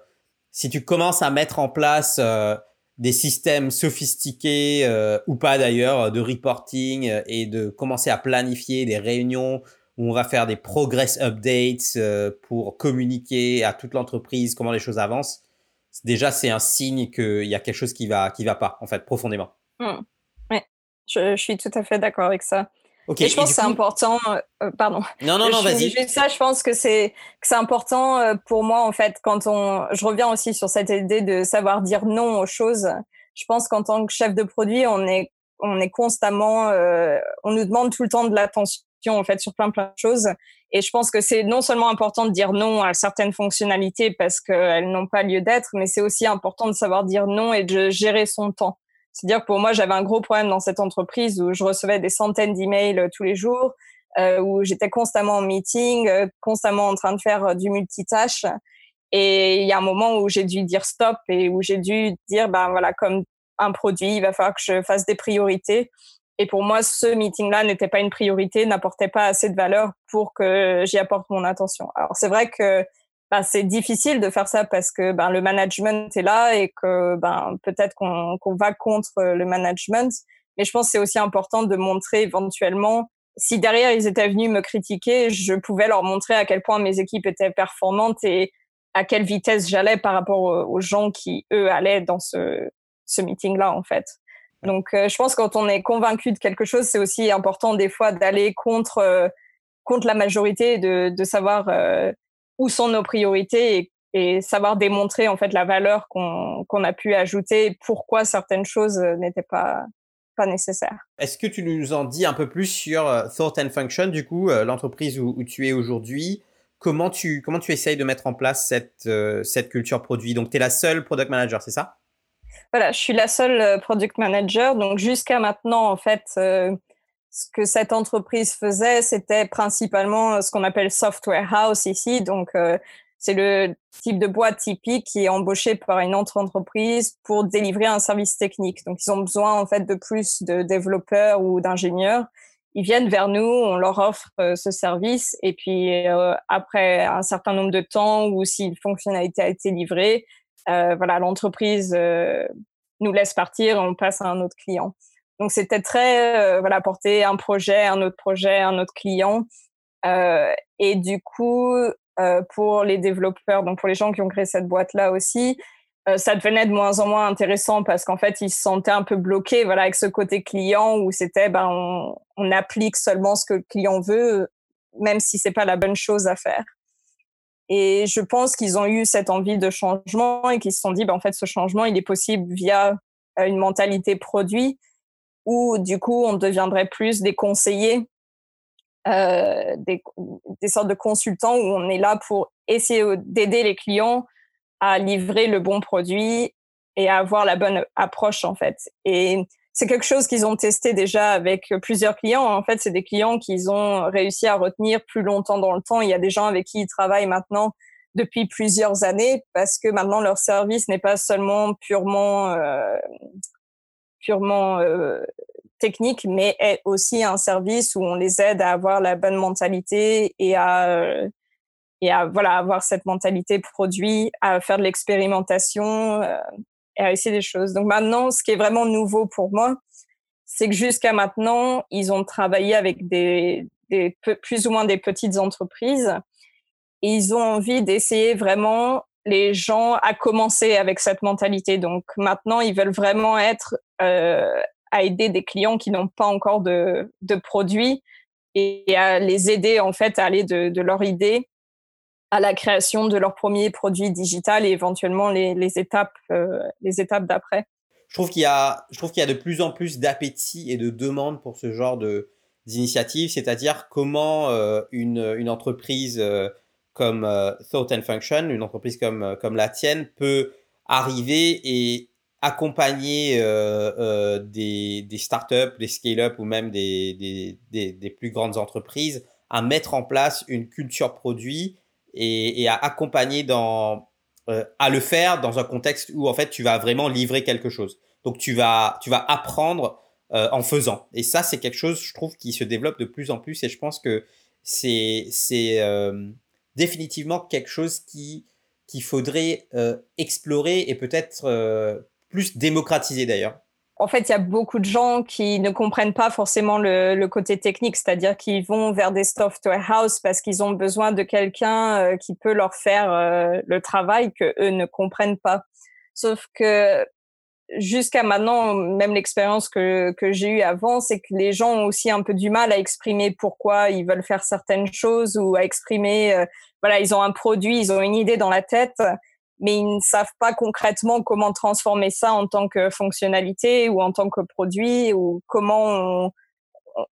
si tu commences à mettre en place euh, des systèmes sophistiqués euh, ou pas d'ailleurs de reporting et de commencer à planifier des réunions où on va faire des progress updates pour communiquer à toute l'entreprise comment les choses avancent déjà c'est un signe qu'il y a quelque chose qui va qui va pas en fait profondément. Mmh. Ouais, je, suis tout à fait d'accord avec ça. et je pense que c'est important. Euh, pardon. Non, non, non, vas-y. Ça, je pense que c'est c'est important euh, pour moi en fait quand on. Je reviens aussi sur cette idée de savoir dire non aux choses. Je pense qu'en tant que chef de produit, on est on est constamment. Euh, on nous demande tout le temps de l'attention en fait sur plein plein de choses. Et je pense que c'est non seulement important de dire non à certaines fonctionnalités parce qu'elles n'ont pas lieu d'être, mais c'est aussi important de savoir dire non et de gérer son temps. C'est-à-dire que pour moi, j'avais un gros problème dans cette entreprise où je recevais des centaines d'emails euh, tous les jours, euh, où j'étais constamment en meeting, euh, constamment en train de faire du multitâche. Et il y a un moment où j'ai dû dire stop et où j'ai dû dire, ben voilà, comme un produit, il va falloir que je fasse des priorités. Et pour moi, ce meeting-là n'était pas une priorité, n'apportait pas assez de valeur pour que j'y apporte mon attention. Alors c'est vrai que ben, c'est difficile de faire ça parce que ben, le management est là et que ben, peut-être qu'on va contre le management. Mais je pense que c'est aussi important de montrer éventuellement, si derrière ils étaient venus me critiquer, je pouvais leur montrer à quel point mes équipes étaient performantes et à quelle vitesse j'allais par rapport aux gens qui, eux, allaient dans ce, ce meeting-là, en fait. Donc, euh, je pense que quand on est convaincu de quelque chose, c'est aussi important des fois d'aller contre, euh, contre la majorité, de, de savoir euh, où sont nos priorités et, et, savoir démontrer en fait la valeur qu'on qu'on a pu ajouter pourquoi certaines choses n'étaient pas pas nécessaires. Est-ce que tu nous en dis un peu plus sur Thought and Function, du coup, l'entreprise où, où, tu es aujourd'hui? Comment tu, comment tu essayes de mettre en place cette, cette culture produit? Donc, tu es la seule product manager, c'est ça? Voilà, je suis la seule product manager. Donc, jusqu'à maintenant, en fait, ce que cette entreprise faisait, c'était principalement euh, ce qu'on appelle software house ici. Donc, euh, c'est le type de boîte typique qui est embauché par une autre entreprise pour délivrer un service technique. Donc, ils ont besoin en fait de plus de développeurs ou d'ingénieurs. Ils viennent vers nous, on leur offre euh, ce service et puis après un certain nombre de temps ou si une fonctionnalité a été livrée, voilà, l'entreprise nous laisse partir, on passe à un autre client. Donc c'était très euh, voilà porter un projet, un autre projet, un autre client. Euh, et du coup, euh, pour les développeurs, donc pour les gens qui ont créé cette boîte là aussi, euh, ça devenait de moins en moins intéressant parce qu'en fait ils se sentaient un peu bloqués voilà avec ce côté client où c'était ben on, on, applique seulement ce que le client veut, même si c'est pas la bonne chose à faire. Et je pense qu'ils ont eu cette envie de changement et qu'ils se sont dit ben en fait ce changement il est possible via une mentalité produit où du coup on deviendrait plus des conseillers, euh, des, des, sortes de consultants où on est là pour essayer d'aider les clients à livrer le bon produit et à avoir la bonne approche en fait. Et c'est quelque chose qu'ils ont testé déjà avec plusieurs clients. En fait, c'est des clients qu'ils ont réussi à retenir plus longtemps dans le temps. Il y a des gens avec qui ils travaillent maintenant depuis plusieurs années parce que maintenant leur service n'est pas seulement purement euh, euh, technique, mais est aussi un service où on les aide à avoir la bonne mentalité et à et à voilà avoir cette mentalité produit, à faire de l'expérimentation euh, et essayer des choses. Donc maintenant, ce qui est vraiment nouveau pour moi, c'est que jusqu'à maintenant, ils ont travaillé avec des, plus ou moins des petites entreprises et ils ont envie d'essayer vraiment les gens à commencer avec cette mentalité. Donc maintenant, ils veulent vraiment être euh, à aider des clients qui n'ont pas encore de, de produits et à les aider en fait à aller de, leur idée à la création de leur premier produit digital et éventuellement les, étapes euh, étapes d'après. Je trouve qu'il y a y a de plus en plus d'appétit et de demande pour ce genre de d'initiatives, c'est-à-dire comment euh, une, une entreprise euh, comme Thought and Function, une entreprise comme, comme la tienne, peut arriver et accompagner des, des startups, des scale-up ou même des, des, des, plus grandes entreprises à mettre en place une culture produit et, à accompagner dans, euh, à le faire dans un contexte où en fait tu vas vraiment livrer quelque chose. Donc tu vas, tu vas apprendre euh, en faisant. Et ça, c'est quelque chose, je trouve, qui se développe de plus en plus et je pense que c'est, c'est, définitivement quelque chose qui qu'il faudrait euh, explorer et peut-être euh, plus démocratiser d'ailleurs. En fait, il y a beaucoup de gens qui ne comprennent pas forcément le, le côté technique, c'est-à-dire qu'ils vont vers des software house parce qu'ils ont besoin de quelqu'un euh, qui peut leur faire euh, le travail que eux ne comprennent pas. Sauf que jusqu'à maintenant, même l'expérience que, que j'ai eue avant, c'est que les gens ont aussi un peu du mal à exprimer pourquoi ils veulent faire certaines choses ou à exprimer, euh, voilà, ils ont un produit, ils ont une idée dans la tête, mais ils ne savent pas concrètement comment transformer ça en tant que fonctionnalité ou en tant que produit ou comment on,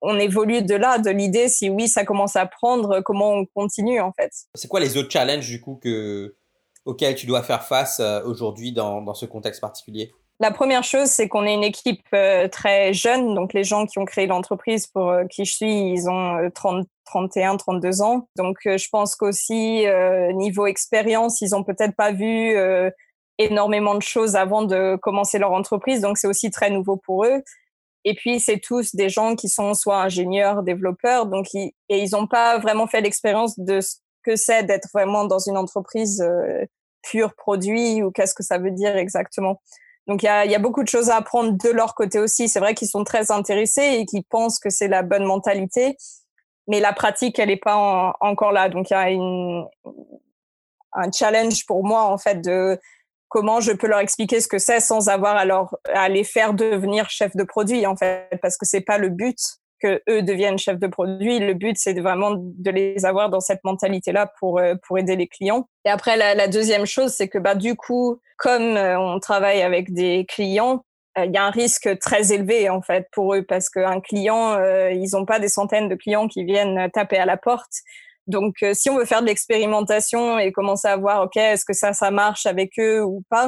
on évolue de là, de l'idée, si oui, ça commence à prendre, comment on continue en fait. C'est quoi les autres challenges du coup que, auxquels tu dois faire face euh, aujourd'hui dans, dans ce contexte particulier? La première chose, c'est qu'on est une équipe euh, très jeune. Donc, les gens qui ont créé l'entreprise pour euh, qui je suis, ils ont 30, 31, 32 ans. Donc, je pense qu'aussi, niveau expérience, ils ont peut-être pas vu énormément de choses avant de commencer leur entreprise. Donc, c'est aussi très nouveau pour eux. Et puis, c'est tous des gens qui sont soit ingénieurs, développeurs, donc et ils n'ont pas vraiment fait l'expérience de ce que c'est d'être vraiment dans une entreprise euh, pure produit ou qu'est-ce que ça veut dire exactement. Donc, il y a, y a, beaucoup de choses à apprendre de leur côté aussi. C'est vrai qu'ils sont très intéressés et qu'ils pensent que c'est la bonne mentalité, mais la pratique, elle n'est pas encore là. Donc, il y a une, un challenge pour moi, en fait, de comment je peux leur expliquer ce que c'est sans avoir à, leur, à les faire devenir chef de produit en fait. Parce que c'est pas le but que eux deviennent chefs de produit. Le but c'est vraiment de les avoir dans cette mentalité là pour euh, pour aider les clients. Et après la, la deuxième chose c'est que bah du coup comme euh, on travaille avec des clients il y a un risque très élevé en fait pour eux parce qu'un client ils n'ont pas des centaines de clients qui viennent taper à la porte donc, euh, si on veut faire de l'expérimentation et commencer à voir, OK, est-ce que ça, ça marche avec eux ou pas,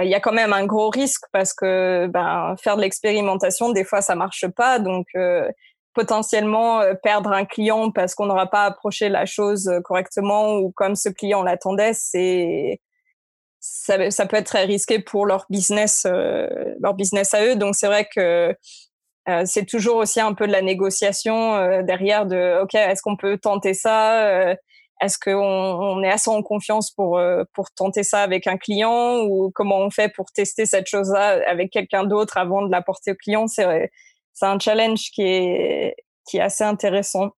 euh, il y a quand même un gros risque parce que ben, faire de l'expérimentation, des fois, ça marche pas. Donc, euh, potentiellement perdre un client parce qu'on n'aura pas approché la chose correctement ou comme ce client l'attendait, c'est ça, peut être très risqué pour leur business, leur business à eux. Donc, c'est vrai que euh, c'est toujours aussi un peu de la négociation euh, derrière de OK, est-ce qu'on peut tenter ça euh, Est-ce qu'on on est assez en confiance pour pour tenter ça avec un client ou comment on fait pour tester cette chose-là avec quelqu'un d'autre avant de la porter au client? C'est c'est un challenge qui est qui est assez intéressant.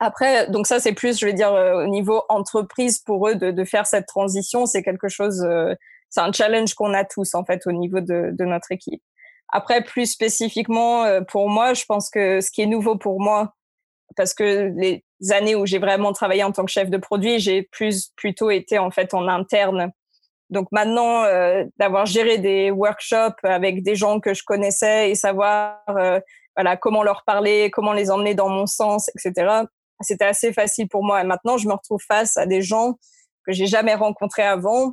Après, donc ça c'est plus, je vais dire, au niveau entreprise pour eux de, de faire cette transition, c'est quelque chose, c'est un challenge qu'on a tous en fait au niveau de, de notre équipe. Après, plus spécifiquement euh, pour moi, je pense que ce qui est nouveau pour moi, parce que les années où j'ai vraiment travaillé en tant que chef de produit, j'ai plus plutôt été en fait en interne. Donc maintenant, euh, d'avoir géré des workshops avec des gens que je connaissais et savoir euh, voilà comment leur parler, comment les emmener dans mon sens, etc. C'était assez facile pour moi. Et maintenant, je me retrouve face à des gens que j'ai jamais rencontrés avant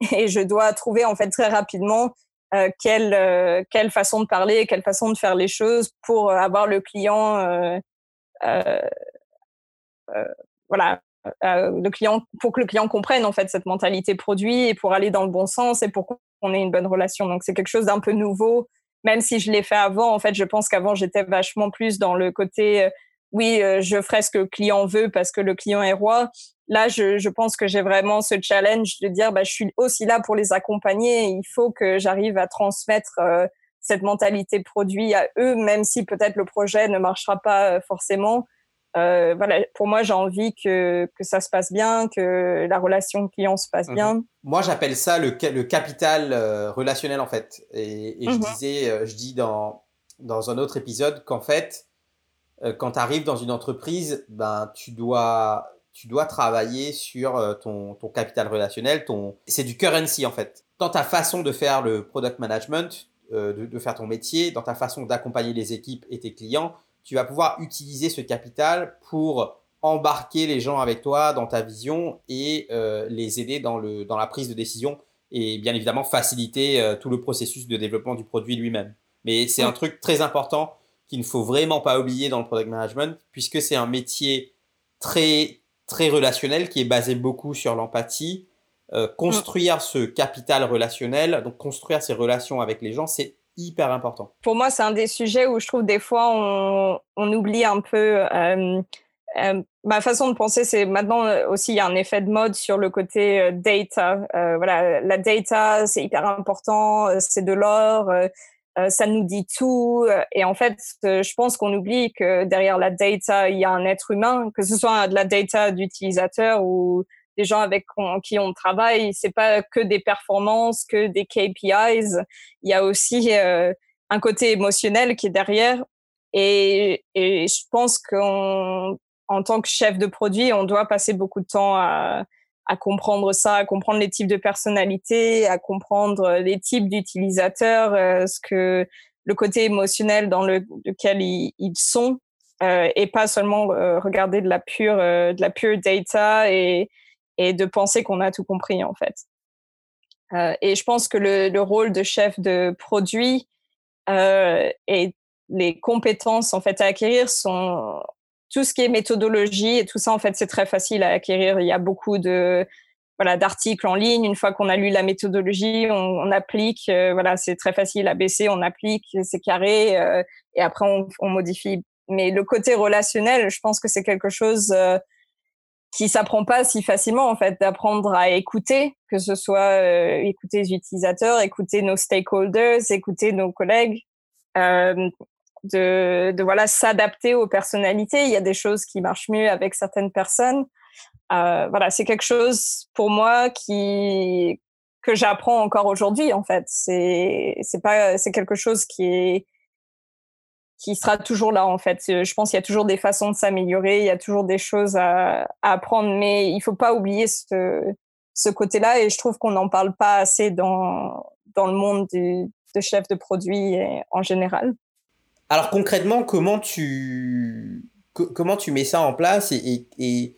et je dois trouver en fait très rapidement euh, quelle, euh, quelle façon de parler, quelle façon de faire les choses pour avoir le client, euh, euh, euh voilà, le client, pour que le client comprenne en fait cette mentalité produit et pour aller dans le bon sens et pour qu'on ait une bonne relation. Donc c'est quelque chose d'un peu nouveau, même si je l'ai fait avant. En fait, je pense qu'avant j'étais vachement plus dans le côté oui, je ferai ce que le client veut parce que le client est roi là, je, je pense que j'ai vraiment ce challenge de dire, bah, je suis aussi là pour les accompagner. il faut que j'arrive à transmettre euh, cette mentalité produit à eux, même si peut-être le projet ne marchera pas euh, forcément. Euh, voilà, pour moi, j'ai envie que, que ça se passe bien, que la relation client se passe bien. Mhm. Moi, j'appelle ça le, le capital relationnel, en fait. Et, et je mhm. disais, je dis dans, dans un autre épisode qu'en fait, quand tu arrives dans une entreprise, ben, tu dois tu dois travailler sur euh, ton, ton capital relationnel. Ton... C'est du currency en fait. Dans ta façon de faire le product management, euh, de, de, faire ton métier, dans ta façon d'accompagner les équipes et tes clients, tu vas pouvoir utiliser ce capital pour embarquer les gens avec toi dans ta vision et euh, les aider dans, le, dans la prise de décision et bien évidemment faciliter euh, tout le processus de développement du produit lui-même. Mais c'est un truc très important qu'il ne faut vraiment pas oublier dans le product management puisque c'est un métier très très relationnel qui est basé beaucoup sur l'empathie. Euh, construire mm. ce capital relationnel, donc construire ces relations avec les gens, c'est hyper important. Pour moi, c'est un des sujets où je trouve des fois on, on oublie un peu. Euh, euh, ma façon de penser, c'est maintenant aussi il y a un effet de mode sur le côté data. voilà, la data, c'est hyper important, c'est de l'or. Euh, ça nous dit tout. Euh, et en fait, euh, je pense qu'on oublie que derrière la data, il y a un être humain, que ce soit de la data d'utilisateur ou les gens avec qui on travaille, c'est pas que des performances, que des KPIs. Il y a aussi un côté émotionnel qui est derrière. Et, je pense qu'en en tant que chef de produit, on doit passer beaucoup de temps à, à comprendre ça, à comprendre les types de personnalités, à comprendre les types d'utilisateurs, euh, ce que le côté émotionnel dans le, lequel ils, ils sont, euh, et pas seulement euh, regarder de la pure, euh, de la pure data et, et de penser qu'on a tout compris en fait. Euh, et je pense que le, le, rôle de chef de produit et les compétences en fait à acquérir sont tout ce qui est méthodologie et tout ça, en fait, c'est très facile à acquérir. Il y a beaucoup de voilà d'articles en ligne. Une fois qu'on a lu la méthodologie, on, on applique. Euh, voilà, c'est très facile à baisser. On applique, c'est carré, euh, et après on, on, modifie. Mais le côté relationnel, je pense que c'est quelque chose euh, qui s'apprend pas si facilement en fait. D'apprendre à écouter, que ce soit euh, écouter les utilisateurs, écouter nos stakeholders, écouter nos collègues. Euh, de, de voilà s'adapter aux personnalités. Il y a des choses qui marchent mieux avec certaines personnes. Euh, voilà, c'est quelque chose pour moi qui que j'apprends encore aujourd'hui en fait. C'est c'est pas c'est quelque chose qui est qui sera toujours là en fait. Je pense qu'il y a toujours des façons de s'améliorer, il y a toujours des choses à, à apprendre, mais il faut pas oublier ce ce côté-là et je trouve qu'on n'en parle pas assez dans dans le monde du, de chef de produit en général. Alors concrètement, comment tu, comment tu mets ça en place et,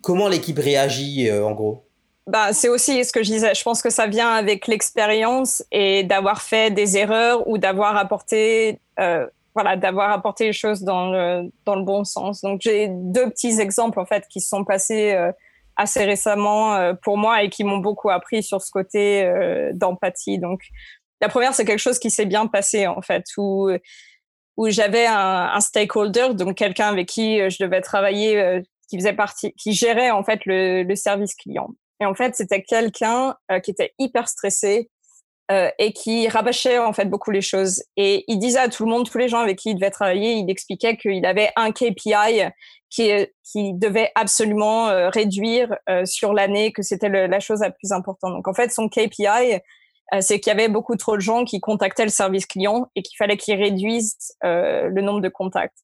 comment l'équipe réagit euh, en gros? Bah, c'est aussi ce que je disais. Je pense que ça vient avec l'expérience et d'avoir fait des erreurs ou d'avoir apporté, euh, voilà, d'avoir apporté les choses dans le, dans le bon sens. Donc, j'ai deux petits exemples, en fait, qui sont passés euh, assez récemment pour moi et qui m'ont beaucoup appris sur ce côté d'empathie. Donc, la première, c'est quelque chose qui s'est bien passé, en fait, où où j'avais un, un, stakeholder, donc quelqu'un avec qui euh, je devais travailler, euh, qui faisait partie, qui gérait en fait le, le service client. Et en fait, c'était quelqu'un euh, qui était hyper stressé euh, et qui rabâchait en fait beaucoup les choses. Et il disait à tout le monde, tous les gens avec qui il devait travailler, il expliquait qu'il avait un KPI qui, qui devait absolument euh, réduire sur l'année, que c'était la chose la plus importante. Donc en fait, son KPI, euh, c'est qu'il y avait beaucoup trop de gens qui contactaient le service client et qu'il fallait qu'ils réduisent euh, le nombre de contacts.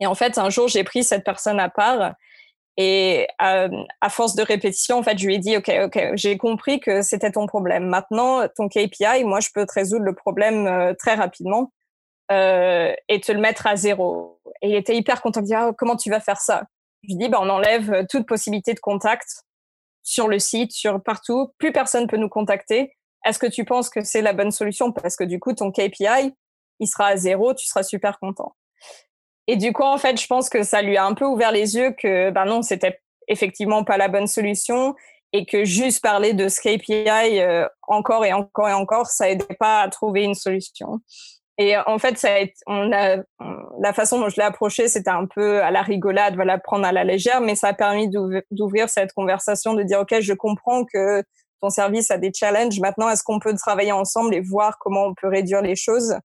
Et en fait, un jour, j'ai pris cette personne à part et euh, à force de répétition, en fait, je lui ai dit, OK, OK, j'ai compris que c'était ton problème. Maintenant, ton KPI, moi, je peux te résoudre le problème euh, très rapidement euh, et te le mettre à zéro. Et il était hyper content de dire, ah, comment tu vas faire ça? Je lui dis, bah, on enlève toute possibilité de contact sur le site, sur partout. Plus personne peut nous contacter. Est-ce que tu penses que c'est la bonne solution? Parce que du coup, ton KPI, il sera à zéro, tu seras super content. Et du coup, en fait, je pense que ça lui a un peu ouvert les yeux que, ben non, c'était effectivement pas la bonne solution et que juste parler de ce KPI euh, encore et encore et encore, ça aidait pas à trouver une solution. Et en fait, ça a on a, la façon dont je l'ai approché, c'était un peu à la rigolade, voilà, prendre à la légère, mais ça a permis d'ouvrir cette conversation, de dire, OK, je comprends que ton service a des challenges. Maintenant, est-ce qu'on peut travailler ensemble et voir comment on peut réduire les choses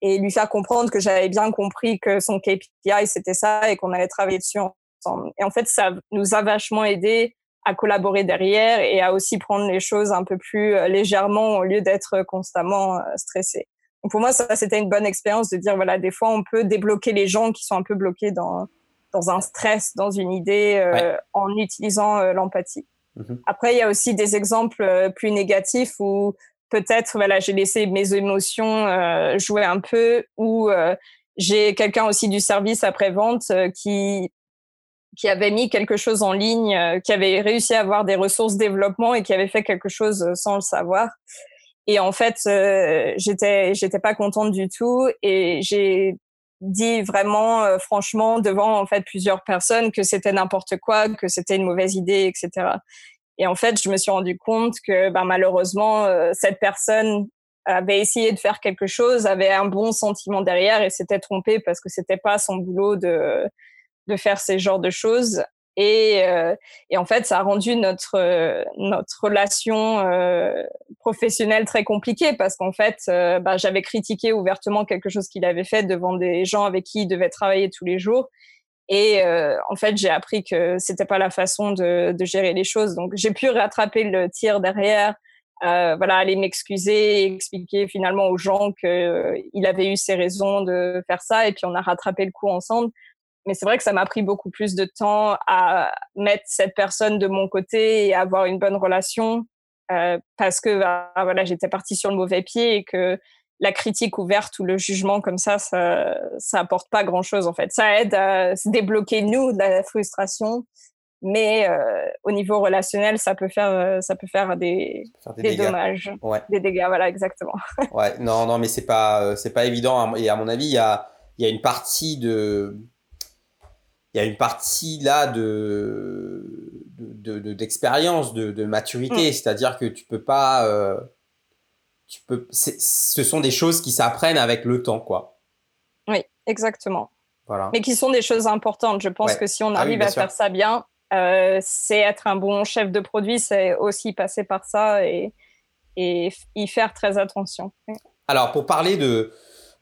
et lui faire comprendre que j'avais bien compris que son KPI c'était ça et qu'on allait travailler dessus ensemble. Et en fait, ça nous a vachement aidé à collaborer derrière et à aussi prendre les choses un peu plus euh, légèrement au lieu d'être constamment euh, stressé. Donc pour moi, ça c'était une bonne expérience de dire voilà, des fois on peut débloquer les gens qui sont un peu bloqués dans dans un stress, dans une idée, euh, en utilisant euh, l'empathie. Mhm. Après, il y a aussi des exemples euh, plus négatifs où peut-être voilà, j'ai laissé mes émotions euh, jouer un peu, ou euh, j'ai quelqu'un aussi du service après-vente qui qui avait mis quelque chose en ligne, qui avait réussi à avoir des ressources développement et qui avait fait quelque chose sans le savoir. Et en fait, j'étais j'étais pas contente du tout et j'ai dit vraiment franchement devant en fait plusieurs personnes que c'était n'importe quoi, que c'était une mauvaise idée, etc. Et en fait, je me suis rendu compte que ben, malheureusement, euh, cette personne avait essayé de faire quelque chose, avait un bon sentiment derrière et s'était trompée parce que c'était pas son boulot de, de faire ces genres de choses. Et, euh, et en fait, ça a rendu notre, notre relation euh, professionnelle très compliquée parce qu'en fait, euh, bah, j'avais critiqué ouvertement quelque chose qu'il avait fait devant des gens avec qui il devait travailler tous les jours. Et en fait, j'ai appris que c'était pas la façon de, de, gérer les choses. Donc, j'ai pu rattraper le tir derrière, euh, voilà, aller m'excuser, expliquer finalement aux gens qu'il avait eu ses raisons de faire ça, et puis on a rattrapé le coup ensemble. Mais c'est vrai que ça m'a pris beaucoup plus de temps à mettre cette personne de mon côté et avoir une bonne relation euh, parce que bah, voilà, j'étais partie sur le mauvais pied et que la critique ouverte ou le jugement comme ça, ça, ça apporte pas grand chose en fait. Ça aide à se débloquer nous de la frustration, mais euh, au niveau relationnel, ça peut faire, euh, ça peut faire des, des, dommages, des dégâts, voilà, exactement. ouais, non, non, mais c'est pas, c'est pas évident. Et à mon avis, il y a, il y a une partie de, il y a une partie là de d'expérience, de, de, maturité, mm. c'est-à-dire que tu peux pas, euh, tu peux, ce sont des choses qui s'apprennent avec le temps, quoi. Oui, exactement. Voilà. Mais qui sont des choses importantes. Je pense que si on ah arrive à faire ça bien, euh, c'est être un bon chef de produit, c'est aussi passer par ça et, et y faire très attention. Alors, pour parler de,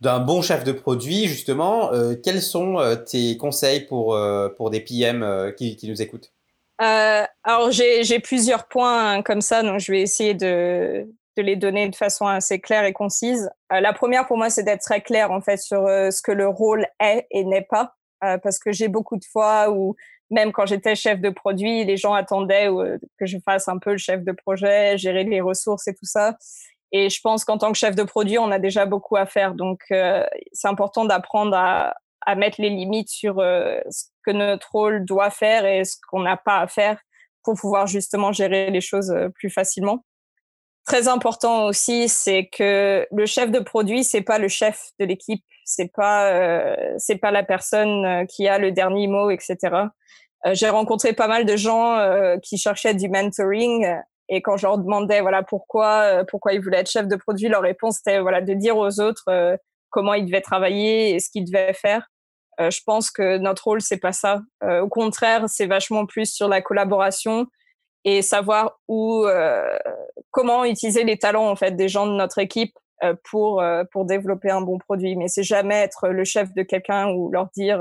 d'un bon chef de produit, justement, euh, quels sont euh, tes conseils pour, euh, pour des PM qui, qui, nous écoutent? Alors, j'ai plusieurs points comme ça, donc je vais essayer de, de, les donner de façon assez claire et concise. la première, pour moi, c'est d'être très clair, en fait, sur ce que le rôle est et n'est pas, parce que j'ai beaucoup de fois où, même quand j'étais chef de produit, les gens attendaient que je fasse un peu le chef de projet, gérer les ressources et tout ça. Et je pense qu'en tant que chef de produit, on a déjà beaucoup à faire. Donc, euh, c'est important d'apprendre à, à, mettre les limites sur euh, ce que notre rôle doit faire et ce qu'on n'a pas à faire pour pouvoir justement gérer les choses euh, plus facilement. Très important aussi, c'est que le chef de produit, c'est pas le chef de l'équipe, c'est pas euh, c'est pas la personne qui a le dernier mot, etc. J'ai rencontré pas mal de gens qui cherchaient du mentoring et quand je leur demandais voilà pourquoi euh, pourquoi ils voulaient être chef de produit, leur réponse était voilà de dire aux autres euh, comment ils devaient travailler et ce qu'ils devaient faire. Euh, je pense que notre rôle c'est pas ça. au contraire, c'est vachement plus sur la collaboration et savoir où comment utiliser les talents en fait des gens de notre équipe pour pour développer un bon produit. Mais c'est jamais être le chef de quelqu'un ou leur dire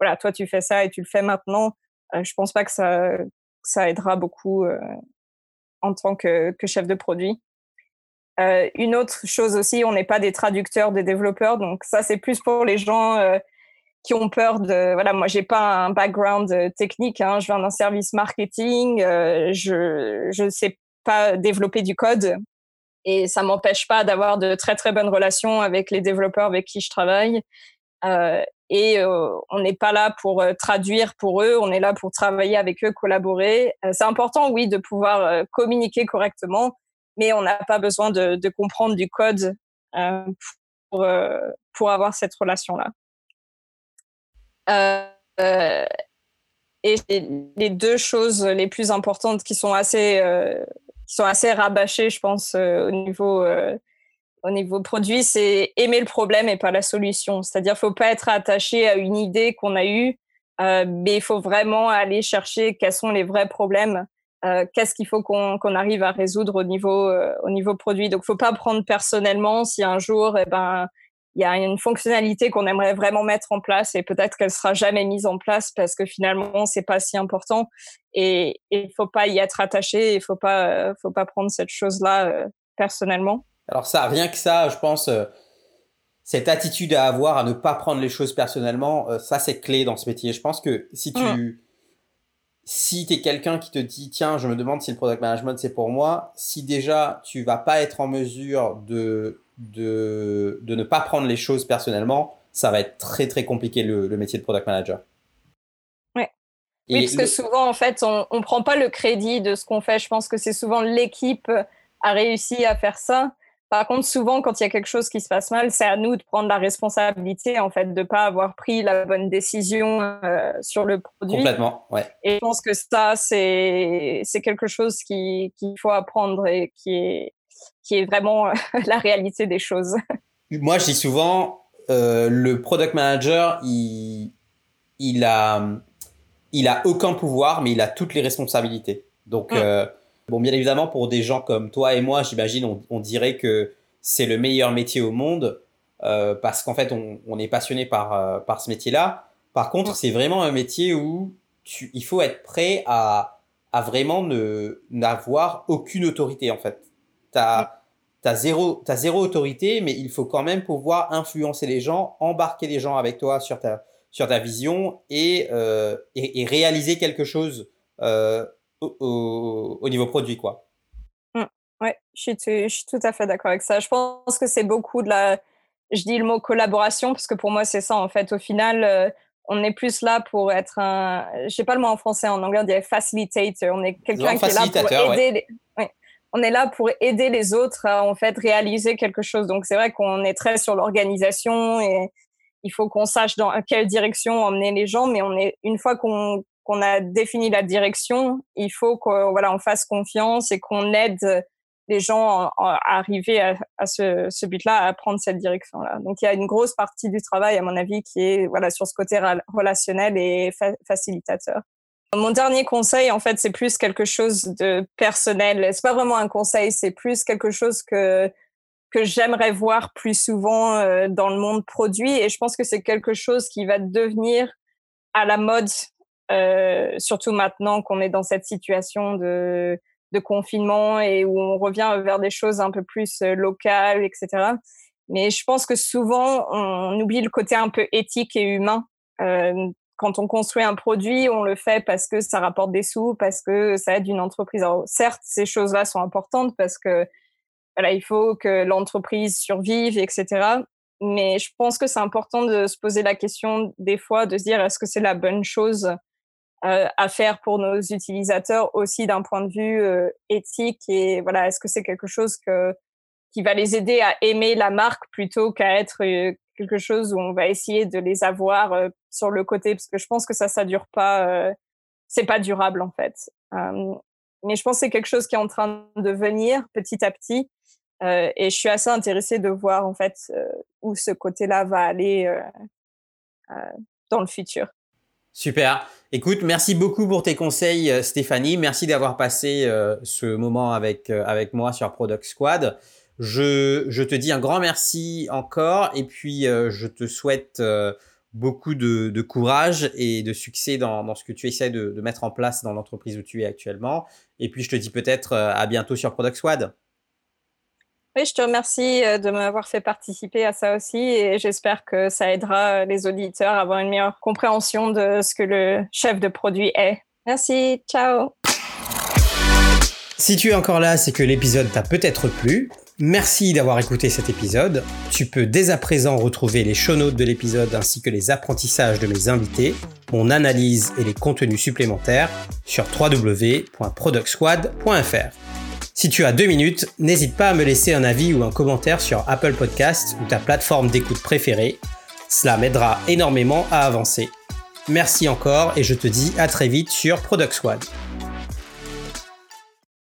voilà toi tu fais ça et tu le fais maintenant. je pense pas que ça ça aidera beaucoup en tant que, chef de produit. Euh, une autre chose aussi, on n'est pas des traducteurs, des développeurs, donc ça c'est plus pour les gens euh, qui ont peur de. Voilà, moi j'ai pas un background euh, technique, hein, je viens d'un service marketing, je ne sais pas développer du code et ça m'empêche pas d'avoir de très très bonnes relations avec les développeurs avec qui je travaille. Et on n'est pas là pour traduire pour eux, on est là pour travailler avec eux, collaborer. c'est important, oui, de pouvoir communiquer correctement, mais on n'a pas besoin de, de, comprendre du code pour, pour avoir cette relation-là. et les deux choses les plus importantes qui sont assez, qui sont assez rabâchées, je pense, au niveau au niveau produit, c'est aimer le problème et pas la solution. C'est-à-dire, faut pas être attaché à une idée qu'on a eue, euh, mais il faut vraiment aller chercher quels sont les vrais problèmes, euh, qu'est-ce qu'il faut qu'on arrive à résoudre au niveau euh, au niveau produit. Donc, faut pas prendre personnellement si un jour, eh ben, il y a une fonctionnalité qu'on aimerait vraiment mettre en place et peut-être qu'elle sera jamais mise en place parce que finalement c'est pas si important et il faut pas y être attaché, il faut pas faut pas prendre cette chose là personnellement. Alors ça, rien que ça, je pense, euh, cette attitude à avoir à ne pas prendre les choses personnellement, euh, ça c'est clé dans ce métier. Je pense que si tu... Si tu es quelqu'un qui te dit, tiens, je me demande si le product management c'est pour moi, si déjà tu vas pas être en mesure de, de, de ne pas prendre les choses personnellement, ça va être très très compliqué le, métier de product manager. Ouais. oui, parce que souvent, en fait, on ne prend pas le crédit de ce qu'on fait. Je pense que c'est souvent l'équipe a réussi à faire ça. Par contre, souvent, quand il y a quelque chose qui se passe mal, c'est à nous de prendre la responsabilité, en fait, de ne pas avoir pris la bonne décision euh, sur le produit. Complètement, ouais. Et je pense que ça, c'est quelque chose qu'il faut apprendre et qui est, qui est vraiment la réalité des choses. Moi, je dis souvent, euh, le product manager, il, il, a, il a aucun pouvoir, mais il a toutes les responsabilités. Donc, mm. euh, Bon, bien évidemment, pour des gens comme toi et moi, j'imagine, on, dirait que c'est le meilleur métier au monde euh, parce qu'en fait, on, est passionné par, euh, par ce métier-là. Par contre, c'est vraiment un métier où tu, il faut être prêt à, à vraiment ne, n'avoir aucune autorité, en fait. T'as, t'as zéro, t'as zéro autorité, mais il faut quand même pouvoir influencer les gens, embarquer les gens avec toi sur ta, sur ta vision et, euh, et, et, réaliser quelque chose au, au, niveau produit, quoi. Mmh. Ouais, je suis, je suis tout à fait d'accord avec ça. Je pense que c'est beaucoup de la. Je dis le mot collaboration parce que pour moi, c'est ça, en fait. Au final, euh, on est plus là pour être un. Je sais pas le mot en français, en anglais, on dirait facilitator. On est quelqu'un qui est là pour aider. Ouais. Les... Ouais. On est là pour aider les autres à en fait réaliser quelque chose. Donc c'est vrai qu'on est très sur l'organisation et il faut qu'on sache dans quelle direction emmener les gens. Mais on est une fois qu'on qu'on a défini la direction, il faut qu'on voilà on fasse confiance et qu'on aide les gens à arriver à, ce, but-là, à prendre cette direction-là. Donc il y a une grosse partie du travail, à mon avis, qui est voilà sur ce côté relationnel et fa facilitateur. Mon dernier conseil, en fait, c'est plus quelque chose de personnel. C'est pas vraiment un conseil, c'est plus quelque chose que que j'aimerais voir plus souvent euh, dans le monde produit. Et je pense que c'est quelque chose qui va devenir à la mode, euh, surtout maintenant qu'on est dans cette situation de confinement et où on revient vers des choses un peu plus euh, locales, etc. Mais je pense que souvent, on oublie le côté un peu éthique et humain. Euh, quand on construit un produit, on le fait parce que ça rapporte des sous, parce que ça aide une entreprise. Alors, certes, ces choses-là sont importantes parce que voilà, il faut que l'entreprise survive, etc. Mais je pense que c'est important de se poser la question des fois, de se dire est-ce que c'est la bonne chose à faire pour nos utilisateurs aussi d'un point de vue euh, éthique et voilà est-ce que c'est quelque chose que qui va les aider à aimer la marque plutôt qu'à être euh, quelque chose où on va essayer de les avoir euh, sur le côté? Parce que je pense que ça ça dure pas euh, c'est pas durable en fait. Mais je pense que c'est quelque chose qui est en train de venir petit à petit et je suis assez intéressée de voir en fait où ce côté-là va aller dans le futur Super. Écoute, merci beaucoup pour tes conseils, euh, Stéphanie. Merci d'avoir passé euh, ce moment avec, euh, avec moi sur Product Squad. Je, je, te dis un grand merci encore et puis je te souhaite beaucoup de, de, courage et de succès dans, dans ce que tu essaies de, de mettre en place dans l'entreprise où tu es actuellement. Et puis je te dis peut-être à bientôt sur Product Squad. Oui, je te remercie euh, de m'avoir fait participer à ça aussi et j'espère que ça aidera les auditeurs à avoir une meilleure compréhension de ce que le chef de produit est. Merci, ciao. Si tu es encore là, c'est que l'épisode t'a peut-être plu. Merci d'avoir écouté cet épisode. Tu peux dès à présent retrouver les show notes de l'épisode ainsi que les apprentissages de mes invités, mon analyse et les contenus supplémentaires sur www.productsquad.fr. Si tu as deux minutes, n'hésite pas à me laisser un avis ou un commentaire sur Apple Podcast ou ta plateforme d'écoute préférée. Cela m'aidera énormément à avancer. Merci encore et je te dis à très vite sur Product Squad.